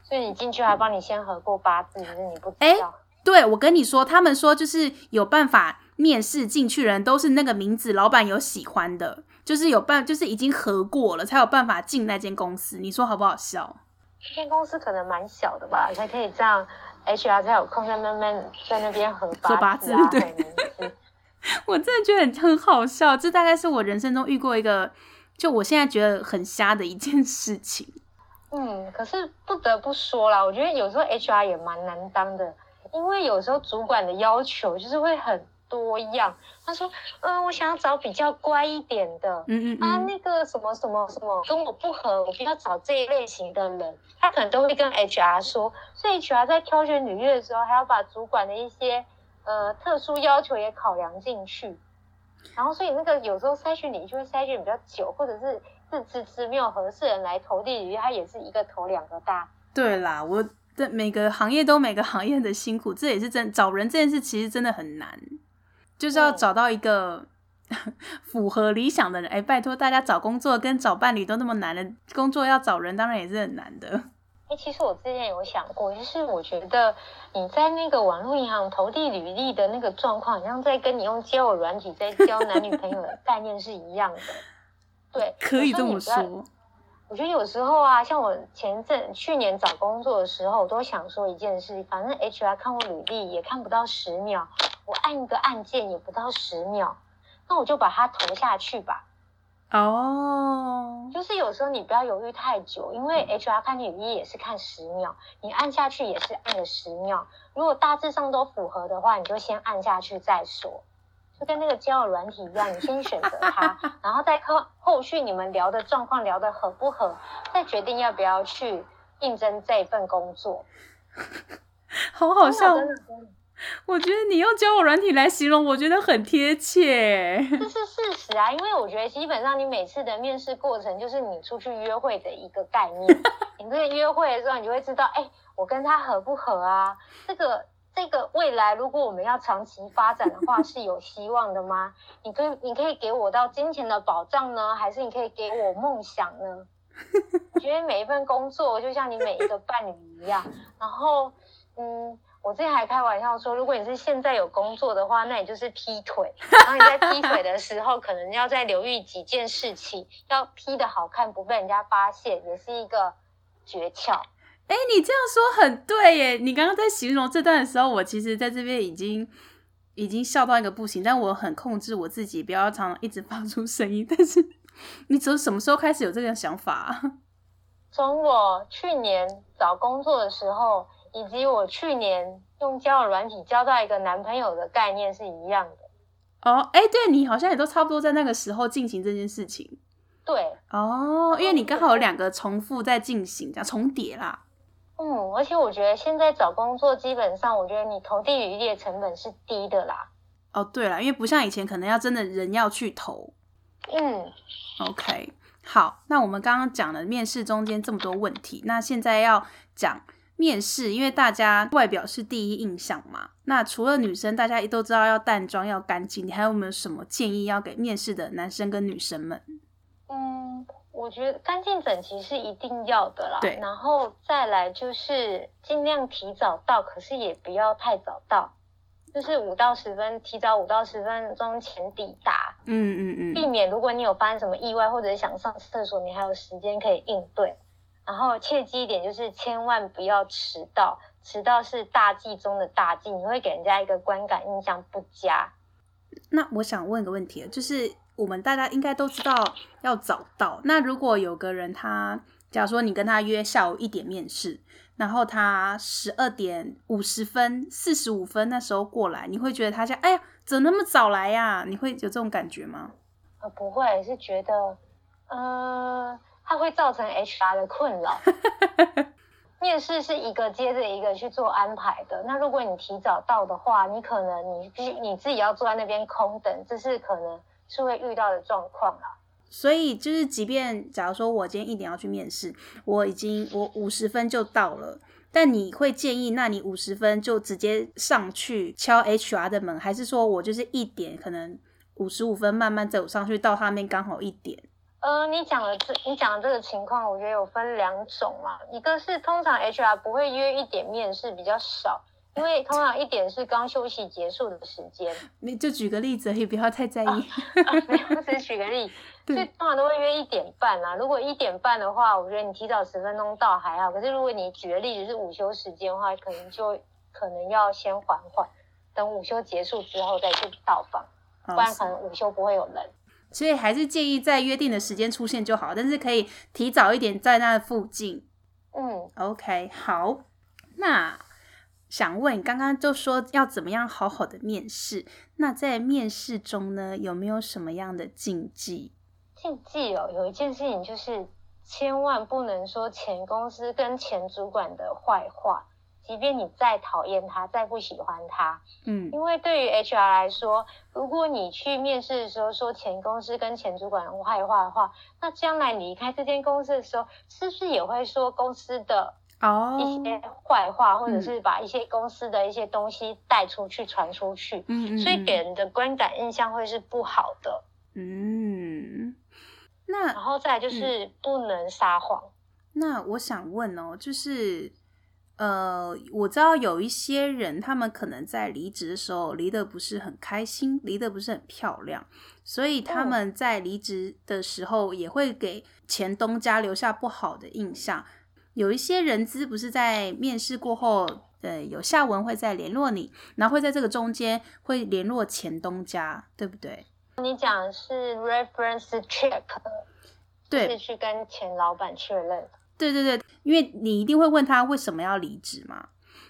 所以你进去还帮你先合过八字，可是你不知道？欸，对，我跟你说，他们说就是有办法面试进去的人都是那个名字，老板有喜欢的，就是有办，就是已经合过了才有办法进那间公司。你说好不好笑？这间公司可能蛮小的吧，才可以这样。HR 才有空在慢慢在那边合八字啊，对，我真的觉得很很好笑，这大概是我人生中遇过一个，就我现在觉得很瞎的一件事情。嗯，可是不得不说啦，我觉得有时候 HR 也蛮难当的，因为有时候主管的要求就是会很。多样，他说，嗯，我想要找比较乖一点的，嗯嗯，嗯。啊，那个什么什么什么跟我不合，我不要找这一类型的人，他可能都会跟 HR 说，所以 HR 在挑选履历的时候，还要把主管的一些呃特殊要求也考量进去，然后所以那个有时候筛选履历就会筛选比较久，或者是自知之没有合适人来投递履历，他也是一个头两个大。对啦，我的每个行业都每个行业的辛苦，这也是真找人这件事其实真的很难。就是要找到一个 符合理想的人。哎、欸，拜托大家找工作跟找伴侣都那么难的工作，要找人当然也是很难的。哎、欸，其实我之前有想过，就是我觉得你在那个网络银行投递履历的那个状况，好像在跟你用交友软体在交男女朋友的概念是一样的。对，可以这么说。我觉得有时候啊，像我前阵去年找工作的时候，我都想说一件事，反正 HR 看我履历也看不到十秒。我按一个按键也不到十秒，那我就把它投下去吧。哦，oh. 就是有时候你不要犹豫太久，因为 HR 看履历也是看十秒，你按下去也是按了十秒。如果大致上都符合的话，你就先按下去再说。就跟那个交友软体一样，你先选择它，然后再后后续你们聊的状况聊得合不合，再决定要不要去应征这份工作。好好笑。我觉得你用交友软体来形容，我觉得很贴切。这是事实啊，因为我觉得基本上你每次的面试过程就是你出去约会的一个概念。你这个约会的时候，你就会知道，哎，我跟他合不合啊？这个这个未来如果我们要长期发展的话，是有希望的吗？你可以你可以给我到金钱的保障呢，还是你可以给我梦想呢？我觉得每一份工作就像你每一个伴侣一样，然后嗯。我之前还开玩笑说，如果你是现在有工作的话，那你就是劈腿。然后你在劈腿的时候，可能要再留意几件事情，要劈的好看，不被人家发现，也是一个诀窍。哎、欸，你这样说很对耶！你刚刚在形容这段的时候，我其实在这边已经已经笑到一个不行，但我很控制我自己，不要常常一直发出声音。但是你从什么时候开始有这个想法？从我去年找工作的时候。以及我去年用交友软体交到一个男朋友的概念是一样的哦，哎，对，你好像也都差不多在那个时候进行这件事情，对，哦，因为你刚好有两个重复在进行，这样重叠啦。嗯，而且我觉得现在找工作基本上，我觉得你投递履历的成本是低的啦。哦，对了，因为不像以前可能要真的人要去投。嗯，OK，好，那我们刚刚讲了面试中间这么多问题，那现在要讲。面试，因为大家外表是第一印象嘛。那除了女生，大家也都知道要淡妆要干净。你还有没有什么建议要给面试的男生跟女生们？嗯，我觉得干净整齐是一定要的啦。对，然后再来就是尽量提早到，可是也不要太早到，就是五到十分，提早五到十分钟前抵达。嗯嗯嗯，避免如果你有发生什么意外，或者是想上厕所，你还有时间可以应对。然后切记一点就是千万不要迟到，迟到是大忌中的大忌，你会给人家一个观感印象不佳。那我想问个问题，就是我们大家应该都知道要早到。那如果有个人他，假如说你跟他约下午一点面试，然后他十二点五十分、四十五分那时候过来，你会觉得他像哎呀，怎么那么早来呀？你会有这种感觉吗？呃，不会，是觉得。呃，它会造成 HR 的困扰。面试是一个接着一个去做安排的。那如果你提早到的话，你可能你必须你自己要坐在那边空等，这是可能是会遇到的状况啦。所以就是，即便假如说我今天一点要去面试，我已经我五十分就到了，但你会建议，那你五十分就直接上去敲 HR 的门，还是说我就是一点可能五十五分慢慢走上去，到他那边刚好一点？呃，你讲的这，你讲的这个情况，我觉得有分两种嘛。一个是通常 HR 不会约一点面试比较少，因为通常一点是刚休息结束的时间。你就举个例子，也不要太在意。啊啊、没有，只举个例。所以通常都会约一点半啊。如果一点半的话，我觉得你提早十分钟到还好。可是如果你举的例子是午休时间的话，可能就可能要先缓缓，等午休结束之后再去到访，不然可能午休不会有人。所以还是建议在约定的时间出现就好，但是可以提早一点在那附近。嗯，OK，好。那想问，刚刚就说要怎么样好好的面试？那在面试中呢，有没有什么样的禁忌？禁忌哦，有一件事情就是千万不能说前公司跟前主管的坏话。即便你再讨厌他，再不喜欢他，嗯，因为对于 HR 来说，如果你去面试的时候说前公司跟前主管的坏话的话，那将来离开这间公司的时候，是不是也会说公司的哦一些坏话，哦、或者是把一些公司的一些东西带出去传出去？嗯，所以给人的观感印象会是不好的。嗯，那然后再来就是不能撒谎。嗯、那我想问哦，就是。呃，我知道有一些人，他们可能在离职的时候离得不是很开心，离得不是很漂亮，所以他们在离职的时候也会给前东家留下不好的印象。有一些人资不是在面试过后，呃，有下文会再联络你，然后会在这个中间会联络前东家，对不对？你讲的是 reference check，对，是去跟前老板确认。对对对，因为你一定会问他为什么要离职嘛。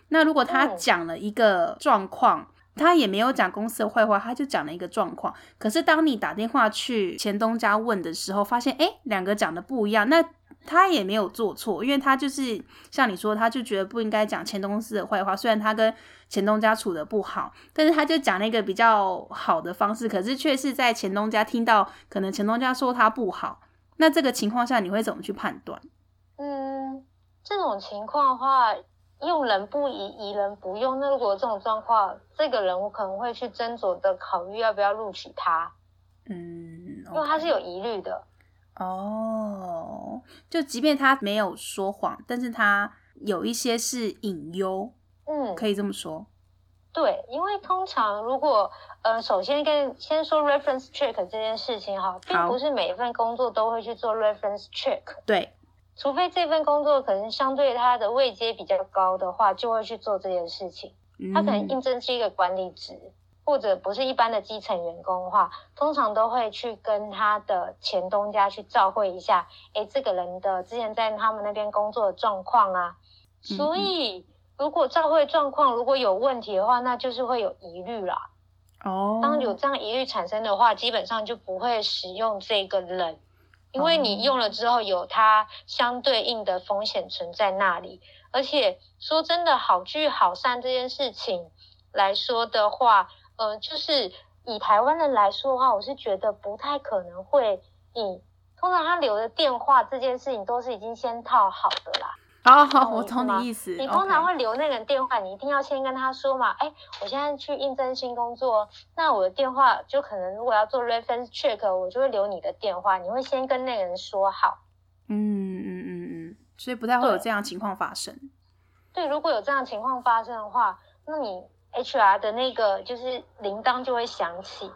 那如果他讲了一个状况，他也没有讲公司的坏话，他就讲了一个状况。可是当你打电话去前东家问的时候，发现诶两个讲的不一样。那他也没有做错，因为他就是像你说，他就觉得不应该讲前东司的坏话。虽然他跟前东家处的不好，但是他就讲了一个比较好的方式，可是却是在前东家听到可能前东家说他不好。那这个情况下，你会怎么去判断？嗯，这种情况的话，用人不疑，疑人不用。那如果这种状况，这个人我可能会去斟酌的考虑要不要录取他。嗯，okay. 因为他是有疑虑的。哦，就即便他没有说谎，但是他有一些是隐忧。嗯，可以这么说。对，因为通常如果呃，首先跟先说 reference check 这件事情哈，并不是每一份工作都会去做 reference check。对。除非这份工作可能相对他的位阶比较高的话，就会去做这件事情。他可能应征是一个管理职，或者不是一般的基层员工的话，通常都会去跟他的前东家去照会一下，诶，这个人的之前在他们那边工作的状况啊。所以如果照会状况如果有问题的话，那就是会有疑虑啦。哦，当有这样疑虑产生的话，基本上就不会使用这个人。因为你用了之后，有它相对应的风险存在那里，而且说真的，好聚好散这件事情来说的话，呃，就是以台湾人来说的话，我是觉得不太可能会以通常他留的电话这件事情都是已经先套好的啦。好好，我懂你意思。你通常会留那个人电话，你一定要先跟他说嘛。哎，我现在去应征新工作，那我的电话就可能如果要做 reference check，我就会留你的电话。你会先跟那个人说好。嗯嗯嗯嗯，所以不太会有这样情况发生。对，如果有这样情况发生的话，那你 HR 的那个就是铃铛就会响起，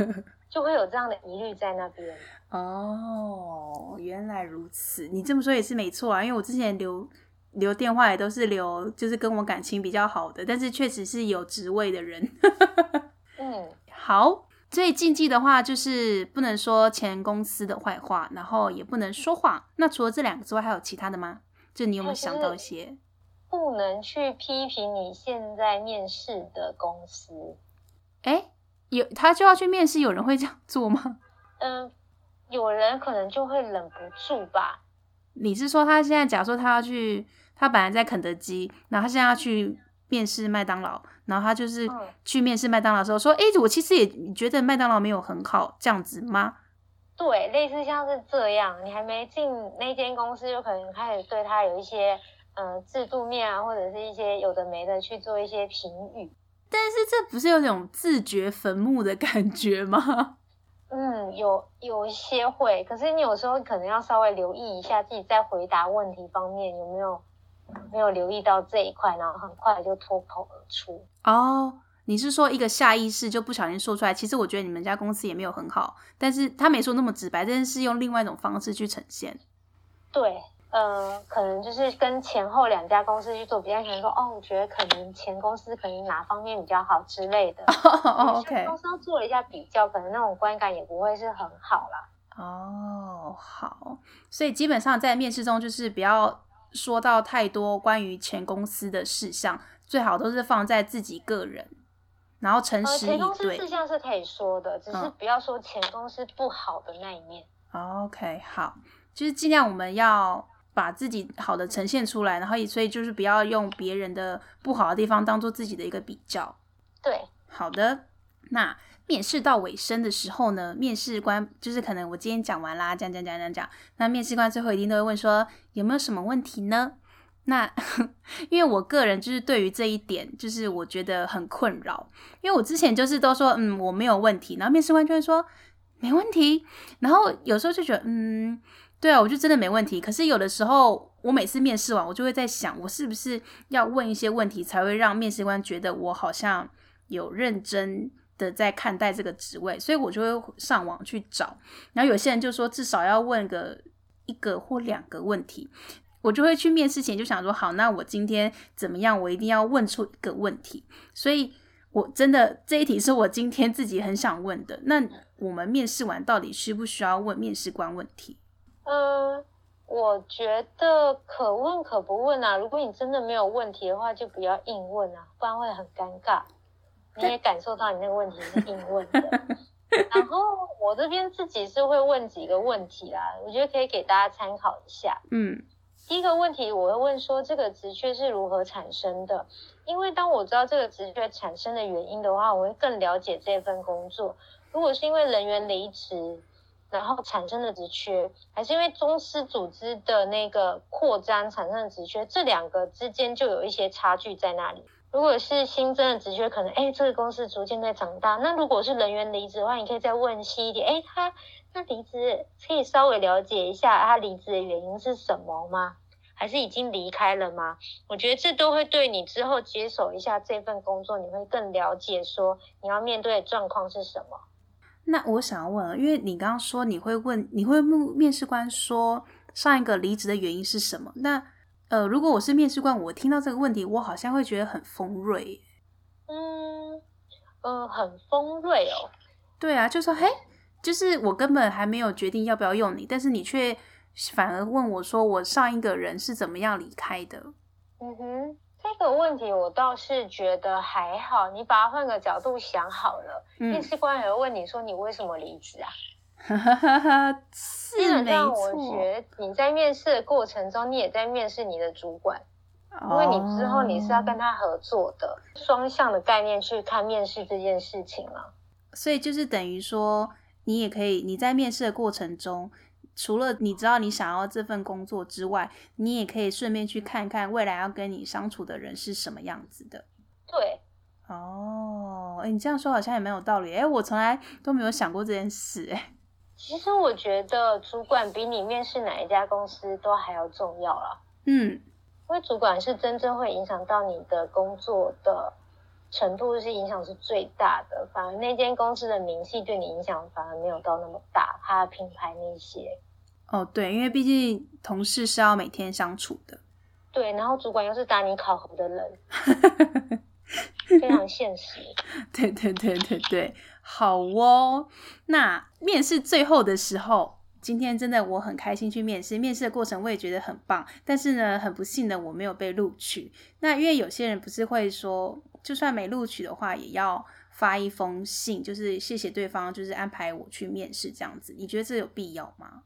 就会有这样的疑虑在那边。哦，原来如此。你这么说也是没错啊，因为我之前留留电话也都是留，就是跟我感情比较好的，但是确实是有职位的人。嗯，好。最禁忌的话就是不能说前公司的坏话，然后也不能说谎。那除了这两个之外，还有其他的吗？就你有没有想到一些？不能去批评你现在面试的公司。哎，有他就要去面试，有人会这样做吗？嗯。有人可能就会忍不住吧。你是说他现在假如说他要去，他本来在肯德基，然后他现在要去面试麦当劳，然后他就是去面试麦当劳的时候说：“哎、嗯，我其实也觉得麦当劳没有很好，这样子吗？”对，类似像是这样，你还没进那间公司，就可能开始对他有一些呃制度面啊，或者是一些有的没的去做一些评语。但是这不是有种自掘坟墓的感觉吗？嗯，有有一些会，可是你有时候可能要稍微留意一下自己在回答问题方面有没有没有留意到这一块，然后很快就脱口而出。哦。你是说一个下意识就不小心说出来？其实我觉得你们家公司也没有很好，但是他没说那么直白，但是用另外一种方式去呈现。对，呃，可能就是跟前后两家公司去做比较，可能说哦，我觉得可能前公司可能哪方面比较好之类的。哦，OK。公司做了一下比较，可能那种观感也不会是很好啦。哦，好，所以基本上在面试中就是不要说到太多关于前公司的事项，最好都是放在自己个人。然后诚实以对。前公司事项是可以说的，只是不要说前公司不好的那一面。嗯、OK，好，就是尽量我们要把自己好的呈现出来，然后也所以就是不要用别人的不好的地方当做自己的一个比较。对，好的。那面试到尾声的时候呢，面试官就是可能我今天讲完啦，讲讲讲讲讲，那面试官最后一定都会问说有没有什么问题呢？那，因为我个人就是对于这一点，就是我觉得很困扰。因为我之前就是都说，嗯，我没有问题，然后面试官就会说没问题，然后有时候就觉得，嗯，对啊，我就真的没问题。可是有的时候，我每次面试完，我就会在想，我是不是要问一些问题，才会让面试官觉得我好像有认真的在看待这个职位，所以我就会上网去找。然后有些人就说，至少要问个一个或两个问题。我就会去面试前就想说，好，那我今天怎么样？我一定要问出一个问题。所以，我真的这一题是我今天自己很想问的。那我们面试完到底需不需要问面试官问题？嗯，我觉得可问可不问啊。如果你真的没有问题的话，就不要硬问啊，不然会很尴尬。你也感受到你那个问题是硬问的。然后我这边自己是会问几个问题啦，我觉得可以给大家参考一下。嗯。第一个问题，我会问说这个职缺是如何产生的？因为当我知道这个职缺产生的原因的话，我会更了解这份工作。如果是因为人员离职，然后产生的职缺，还是因为公司组织的那个扩张产生的职缺，这两个之间就有一些差距在那里。如果是新增的职缺，可能哎，这个公司逐渐在长大。那如果是人员离职的话，你可以再问细一点，哎，他。那离职可以稍微了解一下他离职的原因是什么吗？还是已经离开了吗？我觉得这都会对你之后接手一下这份工作，你会更了解说你要面对的状况是什么。那我想要问，因为你刚刚说你会问，你会问面试官说上一个离职的原因是什么？那呃，如果我是面试官，我听到这个问题，我好像会觉得很锋锐。嗯嗯、呃，很锋锐哦。对啊，就说嘿。就是我根本还没有决定要不要用你，但是你却反而问我说，我上一个人是怎么样离开的？嗯哼，这个问题我倒是觉得还好。你把它换个角度想好了，面试官也会问你说，你为什么离职啊？哈哈哈哈，是没错。我觉得你在面试的过程中，你也在面试你的主管，因为你之后你是要跟他合作的，双向的概念去看面试这件事情了。所以就是等于说。你也可以，你在面试的过程中，除了你知道你想要这份工作之外，你也可以顺便去看看未来要跟你相处的人是什么样子的。对，哦，哎，你这样说好像也蛮有道理。哎，我从来都没有想过这件事。哎，其实我觉得主管比你面试哪一家公司都还要重要了。嗯，因为主管是真正会影响到你的工作的。程度是影响是最大的，反而那间公司的名气对你影响反而没有到那么大，它的品牌那些。哦，对，因为毕竟同事是要每天相处的。对，然后主管又是打你考核的人，非常现实。对对对对对，好哦。那面试最后的时候，今天真的我很开心去面试，面试的过程我也觉得很棒，但是呢，很不幸的我没有被录取。那因为有些人不是会说。就算没录取的话，也要发一封信，就是谢谢对方，就是安排我去面试这样子。你觉得这有必要吗？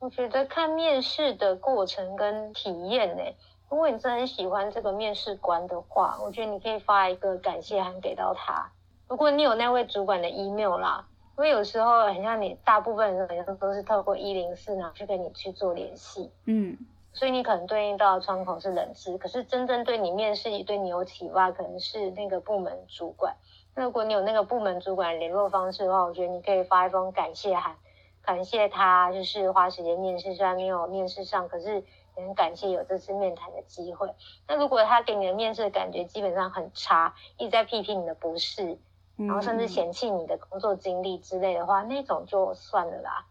我觉得看面试的过程跟体验呢。如果你真的很喜欢这个面试官的话，我觉得你可以发一个感谢函给到他。如果你有那位主管的 email 啦，因为有时候很像你大部分人好像都是透过一零四呢去跟你去做联系，嗯，所以你可能对应到的窗口是人资，可是真正对你面试、对你有启发，可能是那个部门主管。那如果你有那个部门主管联络方式的话，我觉得你可以发一封感谢函，感谢他就是花时间面试，虽然没有面试上，可是也很感谢有这次面谈的机会。那如果他给你的面试的感觉基本上很差，一直在批评你的不是。然后甚至嫌弃你的工作经历之类的话，那种就算了啦。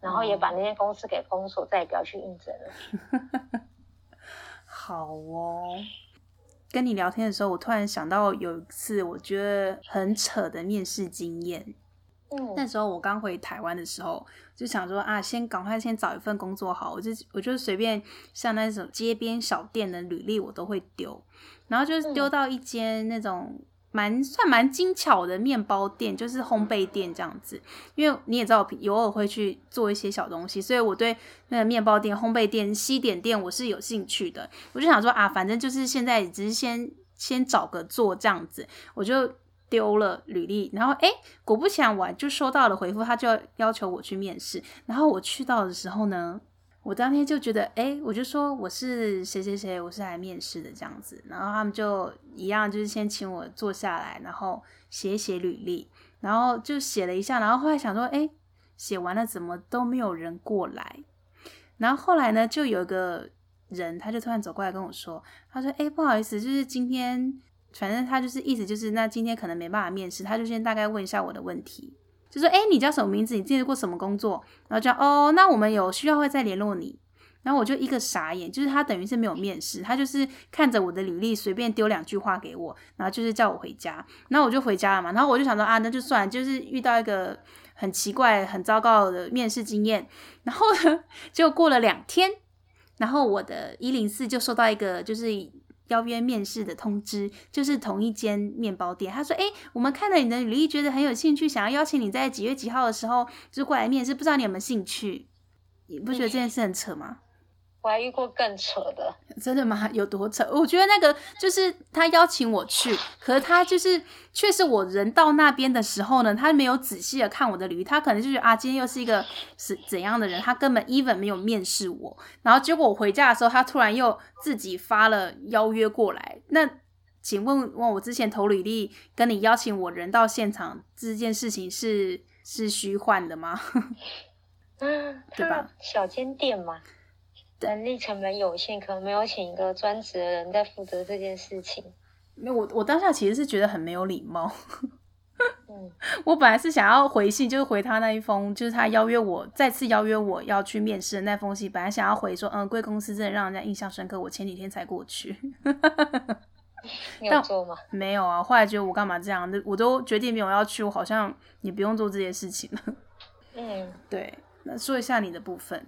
然后也把那些公司给封锁，再也不要去应征了。好哦，跟你聊天的时候，我突然想到有一次我觉得很扯的面试经验。嗯，那时候我刚回台湾的时候，就想说啊，先赶快先找一份工作好。我就我就随便像那种街边小店的履历，我都会丢，然后就是丢到一间那种。蛮算蛮精巧的面包店，就是烘焙店这样子。因为你也知道，我偶尔会去做一些小东西，所以我对那个面包店、烘焙店、西点店我是有兴趣的。我就想说啊，反正就是现在只是先先找个做这样子，我就丢了履历。然后诶，果不其然，我就收到了回复，他就要求我去面试。然后我去到的时候呢，我当天就觉得，哎，我就说我是谁谁谁，我是来面试的这样子，然后他们就一样，就是先请我坐下来，然后写写履历，然后就写了一下，然后后来想说，哎，写完了怎么都没有人过来，然后后来呢，就有一个人，他就突然走过来跟我说，他说，哎，不好意思，就是今天，反正他就是意思就是，那今天可能没办法面试，他就先大概问一下我的问题。就说，哎，你叫什么名字？你之前过什么工作？然后就哦，那我们有需要会再联络你。然后我就一个傻眼，就是他等于是没有面试，他就是看着我的履历随便丢两句话给我，然后就是叫我回家。然后我就回家了嘛。然后我就想说啊，那就算，就是遇到一个很奇怪、很糟糕的面试经验。然后呢，就过了两天，然后我的一零四就收到一个就是。邀约面试的通知，就是同一间面包店。他说：“哎，我们看了你的履历，觉得很有兴趣，想要邀请你在几月几号的时候就过来面试，不知道你有没有兴趣？你不觉得这件事很扯吗？”我还遇过更扯的，真的吗？有多扯？我觉得那个就是他邀请我去，可是他就是却是我人到那边的时候呢，他没有仔细的看我的履历，他可能就觉得啊，今天又是一个是怎样的人，他根本 even 没有面试我，然后结果我回家的时候，他突然又自己发了邀约过来。那请问问我之前投履历跟你邀请我人到现场这件事情是是虚幻的吗？嗯，对吧？小间店嘛。人力成本有限，可能没有请一个专职的人在负责这件事情。没有，我我当下其实是觉得很没有礼貌。嗯，我本来是想要回信，就是回他那一封，就是他邀约我再次邀约我要去面试的那封信。本来想要回说，嗯，贵公司真的让人家印象深刻，我前几天才过去。你有做吗？没有啊，后来觉得我干嘛这样？我都决定没有要去，我好像也不用做这些事情了。嗯，对，那说一下你的部分。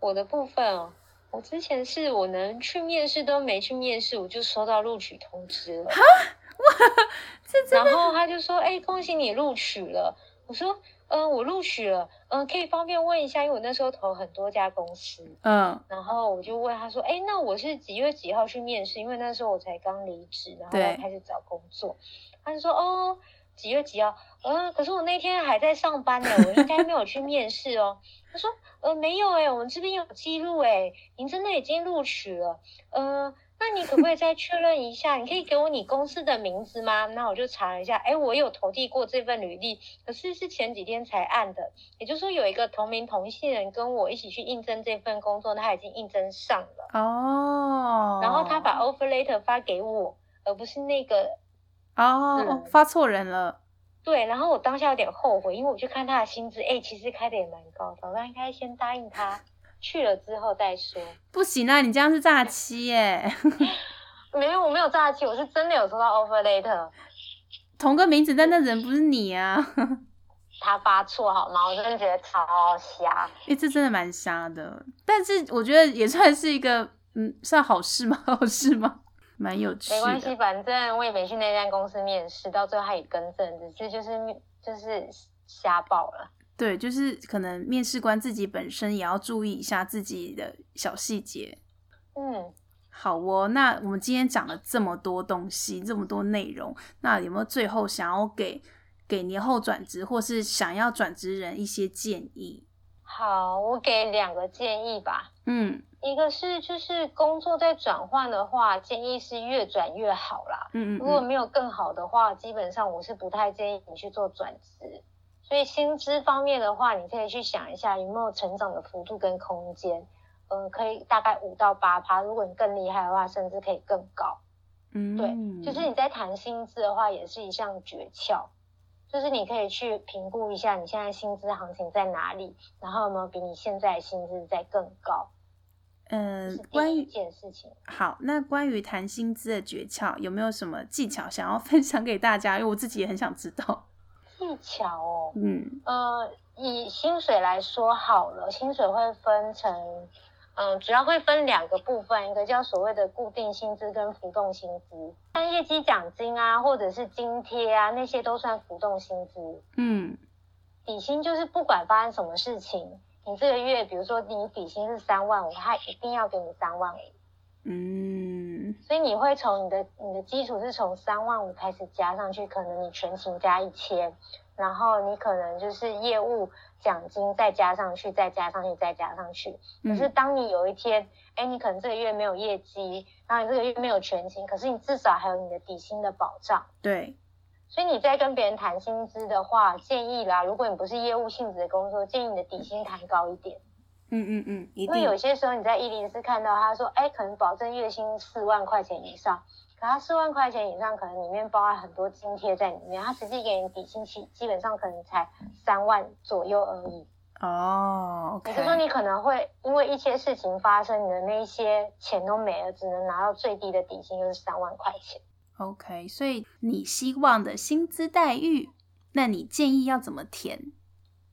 我的部分哦。我之前是我能去面试都没去面试，我就收到录取通知了。哈，哇，然后他就说：“哎、欸，恭喜你录取了。”我说：“嗯、呃，我录取了。嗯、呃，可以方便问一下，因为我那时候投很多家公司。嗯，然后我就问他说：‘哎、欸，那我是几月几号去面试？’因为那时候我才刚离职，然后要开始找工作。他就说：‘哦，几月几号？嗯、呃，可是我那天还在上班呢，我应该没有去面试哦。’他说。”呃，没有哎，我们这边有记录哎，您真的已经录取了。呃，那你可不可以再确认一下？你可以给我你公司的名字吗？那我就查了一下，哎，我有投递过这份履历，可是是前几天才按的。也就是说，有一个同名同姓人跟我一起去应征这份工作，他已经应征上了。哦。然后他把 offer letter 发给我，而不是那个。哦，嗯、发错人了。对，然后我当下有点后悔，因为我去看他的薪资，哎，其实开的也蛮高的，早上应该先答应他，去了之后再说。不行啊，你这样是诈欺耶！没有，我没有诈欺，我是真的有收到 offer letter，同个名字，但那人不是你啊。他发错好吗？我真的觉得超瞎。哎，这真的蛮瞎的，但是我觉得也算是一个，嗯，算好事吗？好事吗？蛮有趣的。没关系，反正我也没去那家公司面试，到最后他也更正，只是就是就是瞎报了。对，就是可能面试官自己本身也要注意一下自己的小细节。嗯，好哦。那我们今天讲了这么多东西，这么多内容，那有没有最后想要给给年后转职或是想要转职人一些建议？好，我给两个建议吧。嗯，一个是就是工作在转换的话，建议是越转越好啦。嗯，嗯嗯。如果没有更好的话，基本上我是不太建议你去做转职。所以薪资方面的话，你可以去想一下有没有成长的幅度跟空间，嗯、呃，可以大概五到八趴。如果你更厉害的话，甚至可以更高。嗯，对，就是你在谈薪资的话，也是一项诀窍，就是你可以去评估一下你现在薪资行情在哪里，然后有没有比你现在的薪资再更高。嗯，关于一件事情，好，那关于谈薪资的诀窍，有没有什么技巧想要分享给大家？因为我自己也很想知道。技巧哦，嗯，呃，以薪水来说好了，薪水会分成，嗯、呃，主要会分两个部分，一个叫所谓的固定薪资跟浮动薪资，像业绩奖金啊，或者是津贴啊，那些都算浮动薪资。嗯，底薪就是不管发生什么事情，你这个月，比如说你底薪是三万五，他一定要给你三万五。嗯，所以你会从你的你的基础是从三万五开始加上去，可能你全勤加一千，然后你可能就是业务奖金再加上去，再加上去，再加上去。可是当你有一天，哎，你可能这个月没有业绩，然后你这个月没有全勤，可是你至少还有你的底薪的保障。对。所以你在跟别人谈薪资的话，建议啦，如果你不是业务性质的工作，建议你的底薪谈高一点。嗯嗯嗯，因为有些时候你在一零四看到他说，哎，可能保证月薪四万块钱以上，可他四万块钱以上，可能里面包含很多津贴在里面，他实际给你底薪期基本上可能才三万左右而已。哦，也、okay. 就是说你可能会因为一些事情发生，你的那些钱都没了，只能拿到最低的底薪就是三万块钱。OK，所以你希望的薪资待遇，那你建议要怎么填？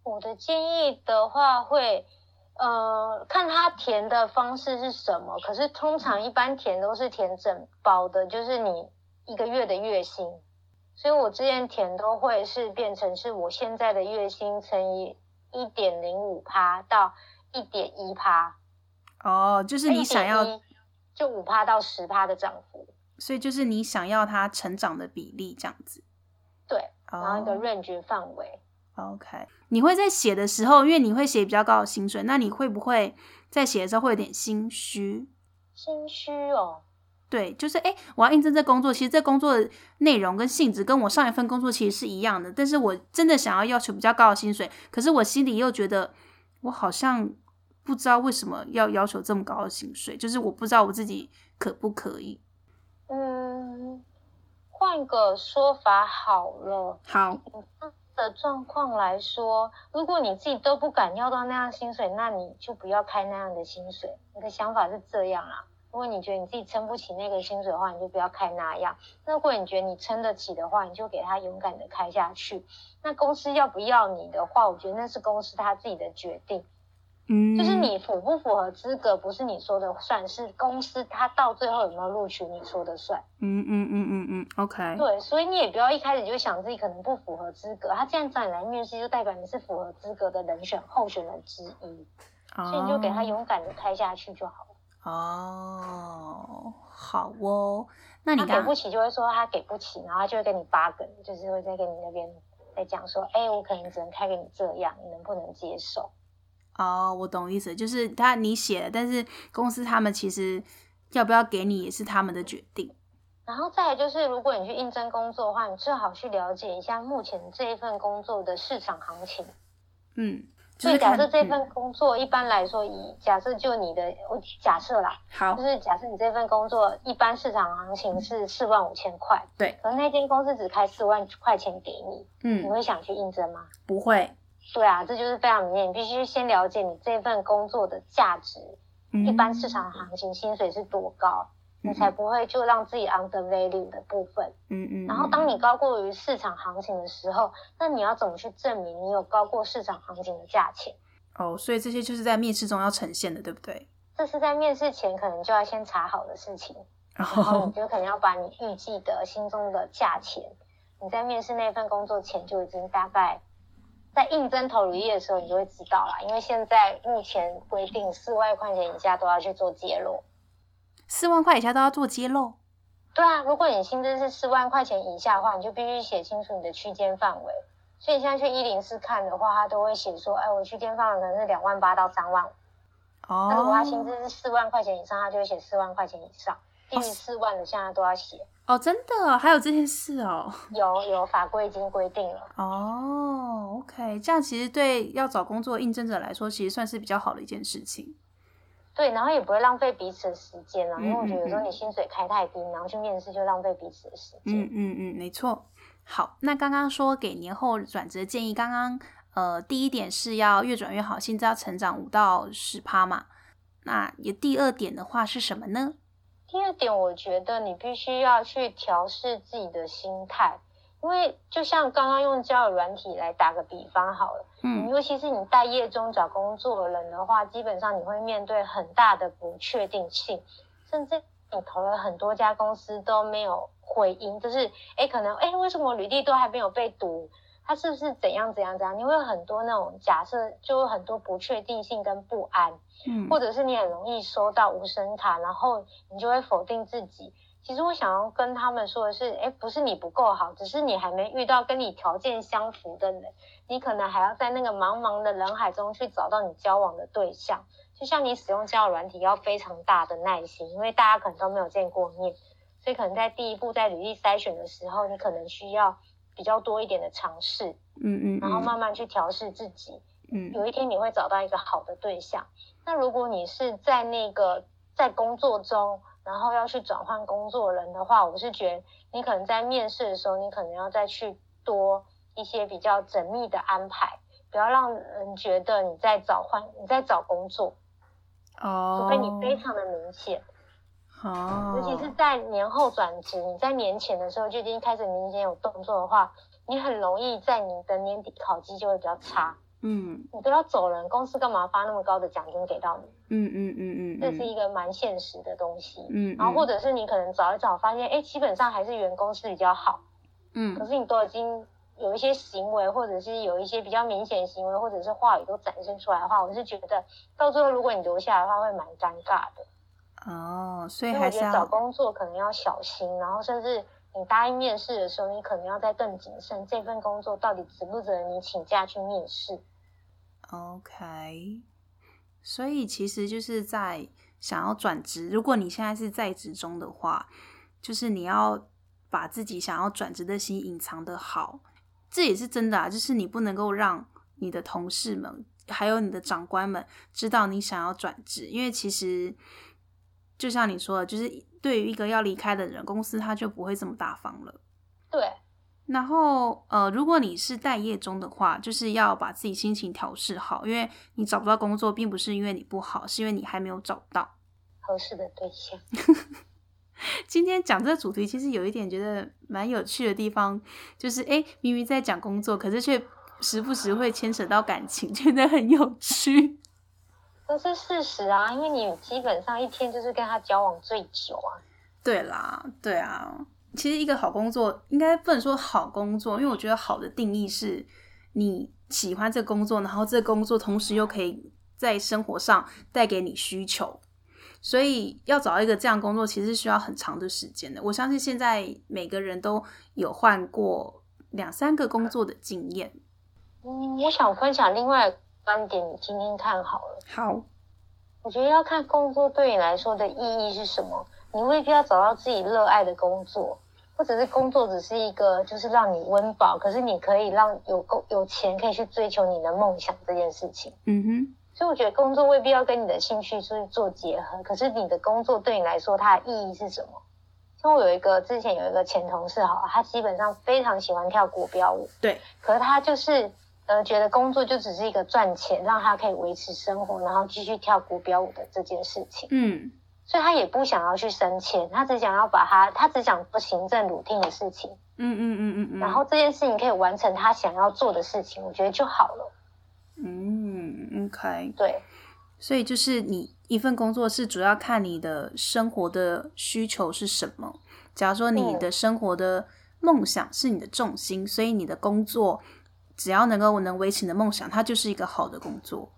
我的建议的话会。呃，看他填的方式是什么，可是通常一般填都是填整包的，就是你一个月的月薪。所以我之前填都会是变成是我现在的月薪乘以一点零五趴到一点一趴。哦，就是你想要就五趴到十趴的涨幅。所以就是你想要它成长的比例这样子。对，然后一个 range 范围。OK，你会在写的时候，因为你会写比较高的薪水，那你会不会在写的时候会有点心虚？心虚哦，对，就是哎，我要应征这工作，其实这工作的内容跟性质跟我上一份工作其实是一样的，但是我真的想要要求比较高的薪水，可是我心里又觉得我好像不知道为什么要要求这么高的薪水，就是我不知道我自己可不可以。嗯，换个说法好了，好。的状况来说，如果你自己都不敢要到那样薪水，那你就不要开那样的薪水。你的想法是这样啊？如果你觉得你自己撑不起那个薪水的话，你就不要开那样。那如果你觉得你撑得起的话，你就给他勇敢的开下去。那公司要不要你的话，我觉得那是公司他自己的决定。嗯，就是你符不符合资格，不是你说的算，是公司他到最后有没有录取你说的算。嗯嗯嗯嗯嗯，OK。对，所以你也不要一开始就想自己可能不符合资格，他既然找你来面试，就代表你是符合资格的人选候选人之一，oh. 所以你就给他勇敢的开下去就好了。哦，oh, 好哦。那你给不起就会说他给不起，然后他就会跟你八梗，就是会再跟你那边再讲说，哎，我可能只能开给你这样，你能不能接受？哦，oh, 我懂意思，就是他你写了，但是公司他们其实要不要给你也是他们的决定。然后再来就是，如果你去应征工作的话，你最好去了解一下目前这一份工作的市场行情。嗯，所以假设这份工作一般来说，以假设就你的我假设啦，好，就是假设你这份工作一般市场行情是四万五千块，对，可能那间公司只开四万块钱给你，嗯，你会想去应征吗？不会。对啊，这就是非常明显，你必须先了解你这份工作的价值，嗯、一般市场行情薪水是多高，嗯、你才不会就让自己 undervalue 的部分。嗯嗯。然后当你高过于市场行情的时候，那你要怎么去证明你有高过市场行情的价钱？哦，所以这些就是在面试中要呈现的，对不对？这是在面试前可能就要先查好的事情。然后你就可能要把你预计的心中的价钱，你在面试那份工作前就已经大概在应征投履历的时候，你就会知道啦。因为现在目前规定四万块钱以下都要去做揭露，四万块以下都要做揭露。对啊，如果你薪资是四万块钱以下的话，你就必须写清楚你的区间范围。所以你现在去一零四看的话，他都会写说，哎，我区间范围可能是两万八到三万。哦。那如果他薪资是四万块钱以上，他就会写四万块钱以上。低于四万的现在都要写哦，真的还有这件事哦？有有法规已经规定了哦。OK，这样其实对要找工作应征者来说，其实算是比较好的一件事情。对，然后也不会浪费彼此的时间了，嗯嗯嗯，因为我觉得有时候你薪水开太低，然后去面试就浪费彼此的时间。嗯嗯嗯，没错。好，那刚刚说给年后转职建议，刚刚呃第一点是要越转越好，薪资要成长五到十趴嘛。那也第二点的话是什么呢？第二点，我觉得你必须要去调试自己的心态，因为就像刚刚用交友软体来打个比方好了，嗯，尤其是你待业中找工作的人的话，基本上你会面对很大的不确定性，甚至你投了很多家公司都没有回音，就是诶可能诶为什么履历都还没有被读？他是不是怎样怎样怎样？你会有很多那种假设，就有很多不确定性跟不安。嗯，或者是你很容易收到无声卡，然后你就会否定自己。其实我想要跟他们说的是，诶，不是你不够好，只是你还没遇到跟你条件相符的人。你可能还要在那个茫茫的人海中去找到你交往的对象。就像你使用交友软体要非常大的耐心，因为大家可能都没有见过面，所以可能在第一步在履历筛选的时候，你可能需要比较多一点的尝试。嗯嗯，然后慢慢去调试自己。嗯，有一天你会找到一个好的对象。那如果你是在那个在工作中，然后要去转换工作人的话，我是觉得你可能在面试的时候，你可能要再去多一些比较缜密的安排，不要让人觉得你在找换你在找工作哦，除非你非常的明显哦，尤其是在年后转职，你在年前的时候就已经开始明显有动作的话，你很容易在你的年底考绩就会比较差。嗯，你都要走人，公司干嘛发那么高的奖金给到你？嗯嗯嗯嗯，这是一个蛮现实的东西。嗯，然后或者是你可能找一找，发现哎，基本上还是原公司比较好。嗯，可是你都已经有一些行为，或者是有一些比较明显行为，或者是话语都展现出来的话，我是觉得到最后如果你留下来的话，会蛮尴尬的。哦，所以还是要找工作可能要小心，然后甚至你答应面试的时候，你可能要再更谨慎，这份工作到底值不值得你请假去面试？OK，所以其实就是在想要转职。如果你现在是在职中的话，就是你要把自己想要转职的心隐藏的好，这也是真的啊。就是你不能够让你的同事们还有你的长官们知道你想要转职，因为其实就像你说的，就是对于一个要离开的人，公司他就不会这么大方了。对。然后，呃，如果你是待业中的话，就是要把自己心情调试好，因为你找不到工作，并不是因为你不好，是因为你还没有找到合适的对象。今天讲这个主题，其实有一点觉得蛮有趣的地方，就是哎，明明在讲工作，可是却时不时会牵扯到感情，觉得很有趣。这是事实啊，因为你基本上一天就是跟他交往最久啊。对啦，对啊。其实一个好工作应该不能说好工作，因为我觉得好的定义是你喜欢这个工作，然后这个工作同时又可以在生活上带给你需求，所以要找一个这样工作其实是需要很长的时间的。我相信现在每个人都有换过两三个工作的经验。嗯，我想分享另外观点，你听听看好了。好，我觉得要看工作对你来说的意义是什么，你未必要找到自己热爱的工作。或者是工作只是一个，就是让你温饱，可是你可以让有够有钱可以去追求你的梦想这件事情。嗯哼，所以我觉得工作未必要跟你的兴趣去做结合，可是你的工作对你来说它的意义是什么？像我有一个之前有一个前同事，哈，他基本上非常喜欢跳国标舞，对，可是他就是呃觉得工作就只是一个赚钱，让他可以维持生活，然后继续跳国标舞的这件事情。嗯。所以他也不想要去升迁，他只想要把他，他只想做行政 routine 的事情。嗯嗯嗯嗯嗯。然后这件事情可以完成他想要做的事情，我觉得就好了。嗯，OK。对。所以就是你一份工作是主要看你的生活的需求是什么。假如说你的生活的梦想是你的重心，嗯、所以你的工作只要能够能维持你的梦想，它就是一个好的工作。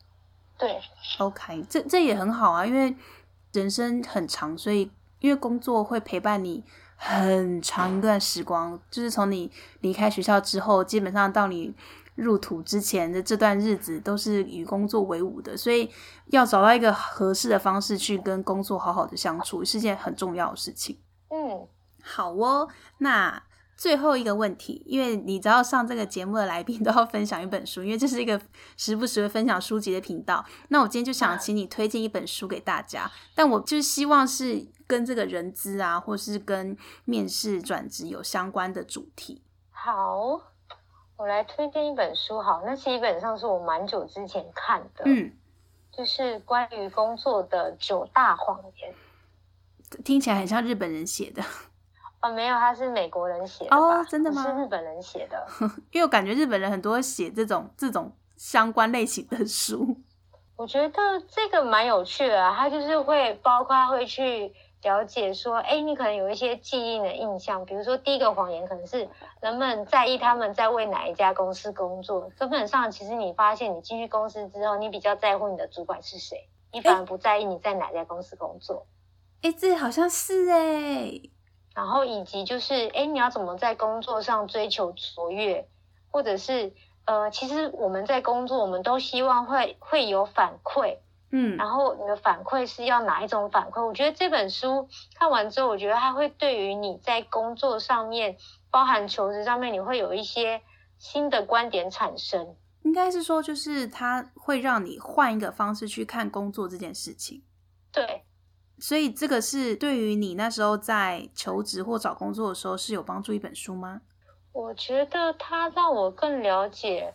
对，OK，这这也很好啊，因为人生很长，所以因为工作会陪伴你很长一段时光，就是从你离开学校之后，基本上到你。入土之前的这段日子都是与工作为伍的，所以要找到一个合适的方式去跟工作好好的相处，是件很重要的事情。嗯，好哦。那最后一个问题，因为你知道上这个节目的来宾都要分享一本书，因为这是一个时不时会分享书籍的频道。那我今天就想请你推荐一本书给大家，但我就是希望是跟这个人资啊，或是跟面试转职有相关的主题。好。我来推荐一本书，好，那基本上是我蛮久之前看的，嗯，就是关于工作的九大谎言，听起来很像日本人写的，哦，没有，他是美国人写的哦，真的吗？是日本人写的，因为我感觉日本人很多写这种这种相关类型的书，我觉得这个蛮有趣的啊，他就是会包括会去。了解说，哎，你可能有一些记忆的印象，比如说第一个谎言可能是人们在意他们在为哪一家公司工作。根本上，其实你发现你进去公司之后，你比较在乎你的主管是谁，你反而不在意你在哪家公司工作。哎，这好像是哎。然后以及就是，哎，你要怎么在工作上追求卓越，或者是呃，其实我们在工作，我们都希望会会有反馈。嗯，然后你的反馈是要哪一种反馈？我觉得这本书看完之后，我觉得它会对于你在工作上面，包含求职上面，你会有一些新的观点产生。应该是说，就是它会让你换一个方式去看工作这件事情。对，所以这个是对于你那时候在求职或找工作的时候是有帮助一本书吗？我觉得它让我更了解。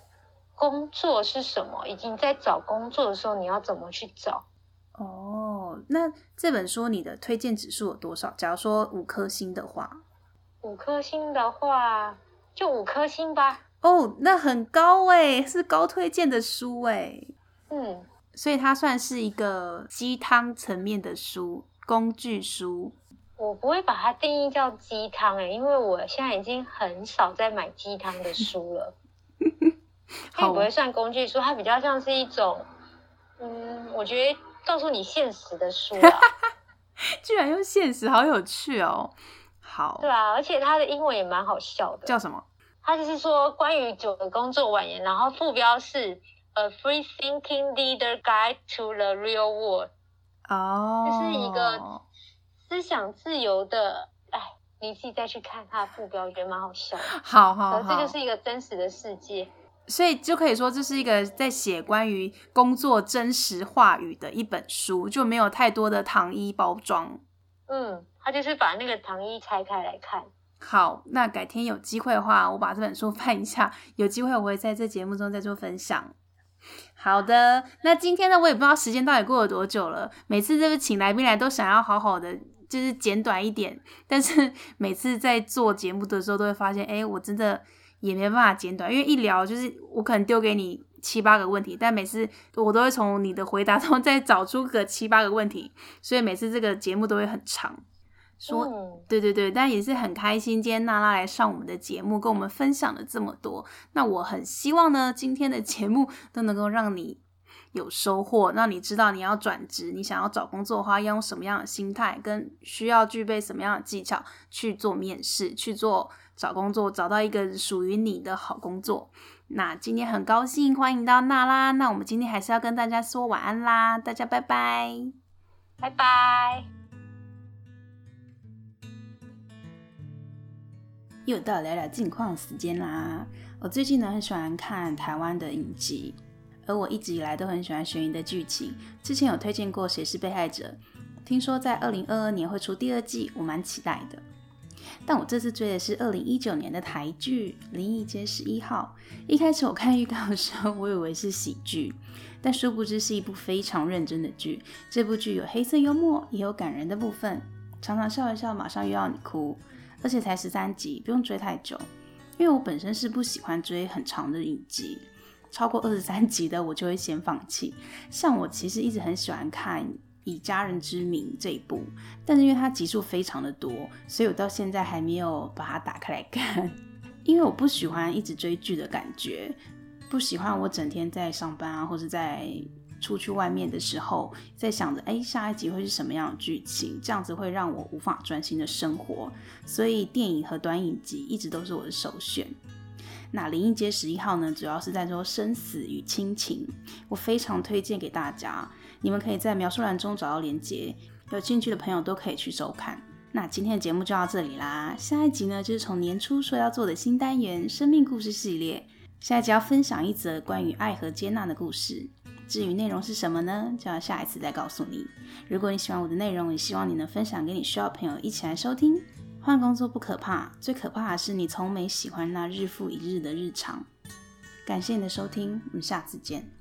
工作是什么？以及你在找工作的时候，你要怎么去找？哦，那这本书你的推荐指数有多少？假如说五颗星的话，五颗星的话就五颗星吧。哦，那很高诶，是高推荐的书诶。嗯，所以它算是一个鸡汤层面的书，工具书。我不会把它定义叫鸡汤哎，因为我现在已经很少在买鸡汤的书了。它也不会算工具书，它比较像是一种，嗯，我觉得告诉你现实的书啊。居然用现实，好有趣哦。好，对啊，而且它的英文也蛮好笑的。叫什么？它就是说关于九个工作婉言，然后副标是 A Free Thinking Leader Guide to the Real World。哦，这是一个思想自由的，哎，你自己再去看它的副标，我觉得蛮好笑的。好好好，这就是一个真实的世界。所以就可以说，这是一个在写关于工作真实话语的一本书，就没有太多的糖衣包装。嗯，他就是把那个糖衣拆开来看。好，那改天有机会的话，我把这本书翻一下，有机会我会在这节目中再做分享。好的，那今天呢，我也不知道时间到底过了多久了。每次这个请来宾来，都想要好好的，就是简短一点，但是每次在做节目的时候，都会发现，哎，我真的。也没办法简短，因为一聊就是我可能丢给你七八个问题，但每次我都会从你的回答中再找出个七八个问题，所以每次这个节目都会很长。说、嗯、对对对，但也是很开心，今天娜拉来上我们的节目，跟我们分享了这么多。那我很希望呢，今天的节目都能够让你有收获，让你知道你要转职，你想要找工作的话，要用什么样的心态，跟需要具备什么样的技巧去做面试，去做。找工作，找到一个属于你的好工作。那今天很高兴欢迎到娜拉，那我们今天还是要跟大家说晚安啦，大家拜拜，拜拜。又到聊聊近况时间啦。我最近呢很喜欢看台湾的影集，而我一直以来都很喜欢悬疑的剧情。之前有推荐过《谁是被害者》，听说在二零二二年会出第二季，我蛮期待的。但我这次追的是二零一九年的台剧《灵异街十一号》。一开始我看预告的时候，我以为是喜剧，但殊不知是一部非常认真的剧。这部剧有黑色幽默，也有感人的部分，常常笑一笑，马上又要你哭。而且才十三集，不用追太久。因为我本身是不喜欢追很长的影集，超过二十三集的我就会先放弃。像我其实一直很喜欢看以家人之名这一部，但是因为它集数非常的多，所以我到现在还没有把它打开来看，因为我不喜欢一直追剧的感觉，不喜欢我整天在上班啊，或者在出去外面的时候，在想着哎，下一集会是什么样的剧情，这样子会让我无法专心的生活，所以电影和短影集一直都是我的首选。那《灵异街十一号》呢，主要是在说生死与亲情，我非常推荐给大家。你们可以在描述栏中找到连接，有兴趣的朋友都可以去收看。那今天的节目就到这里啦，下一集呢就是从年初说要做的新单元——生命故事系列。下一集要分享一则关于爱和接纳的故事，至于内容是什么呢？就要下一次再告诉你。如果你喜欢我的内容，也希望你能分享给你需要的朋友一起来收听。换工作不可怕，最可怕的是你从没喜欢那日复一日的日常。感谢你的收听，我们下次见。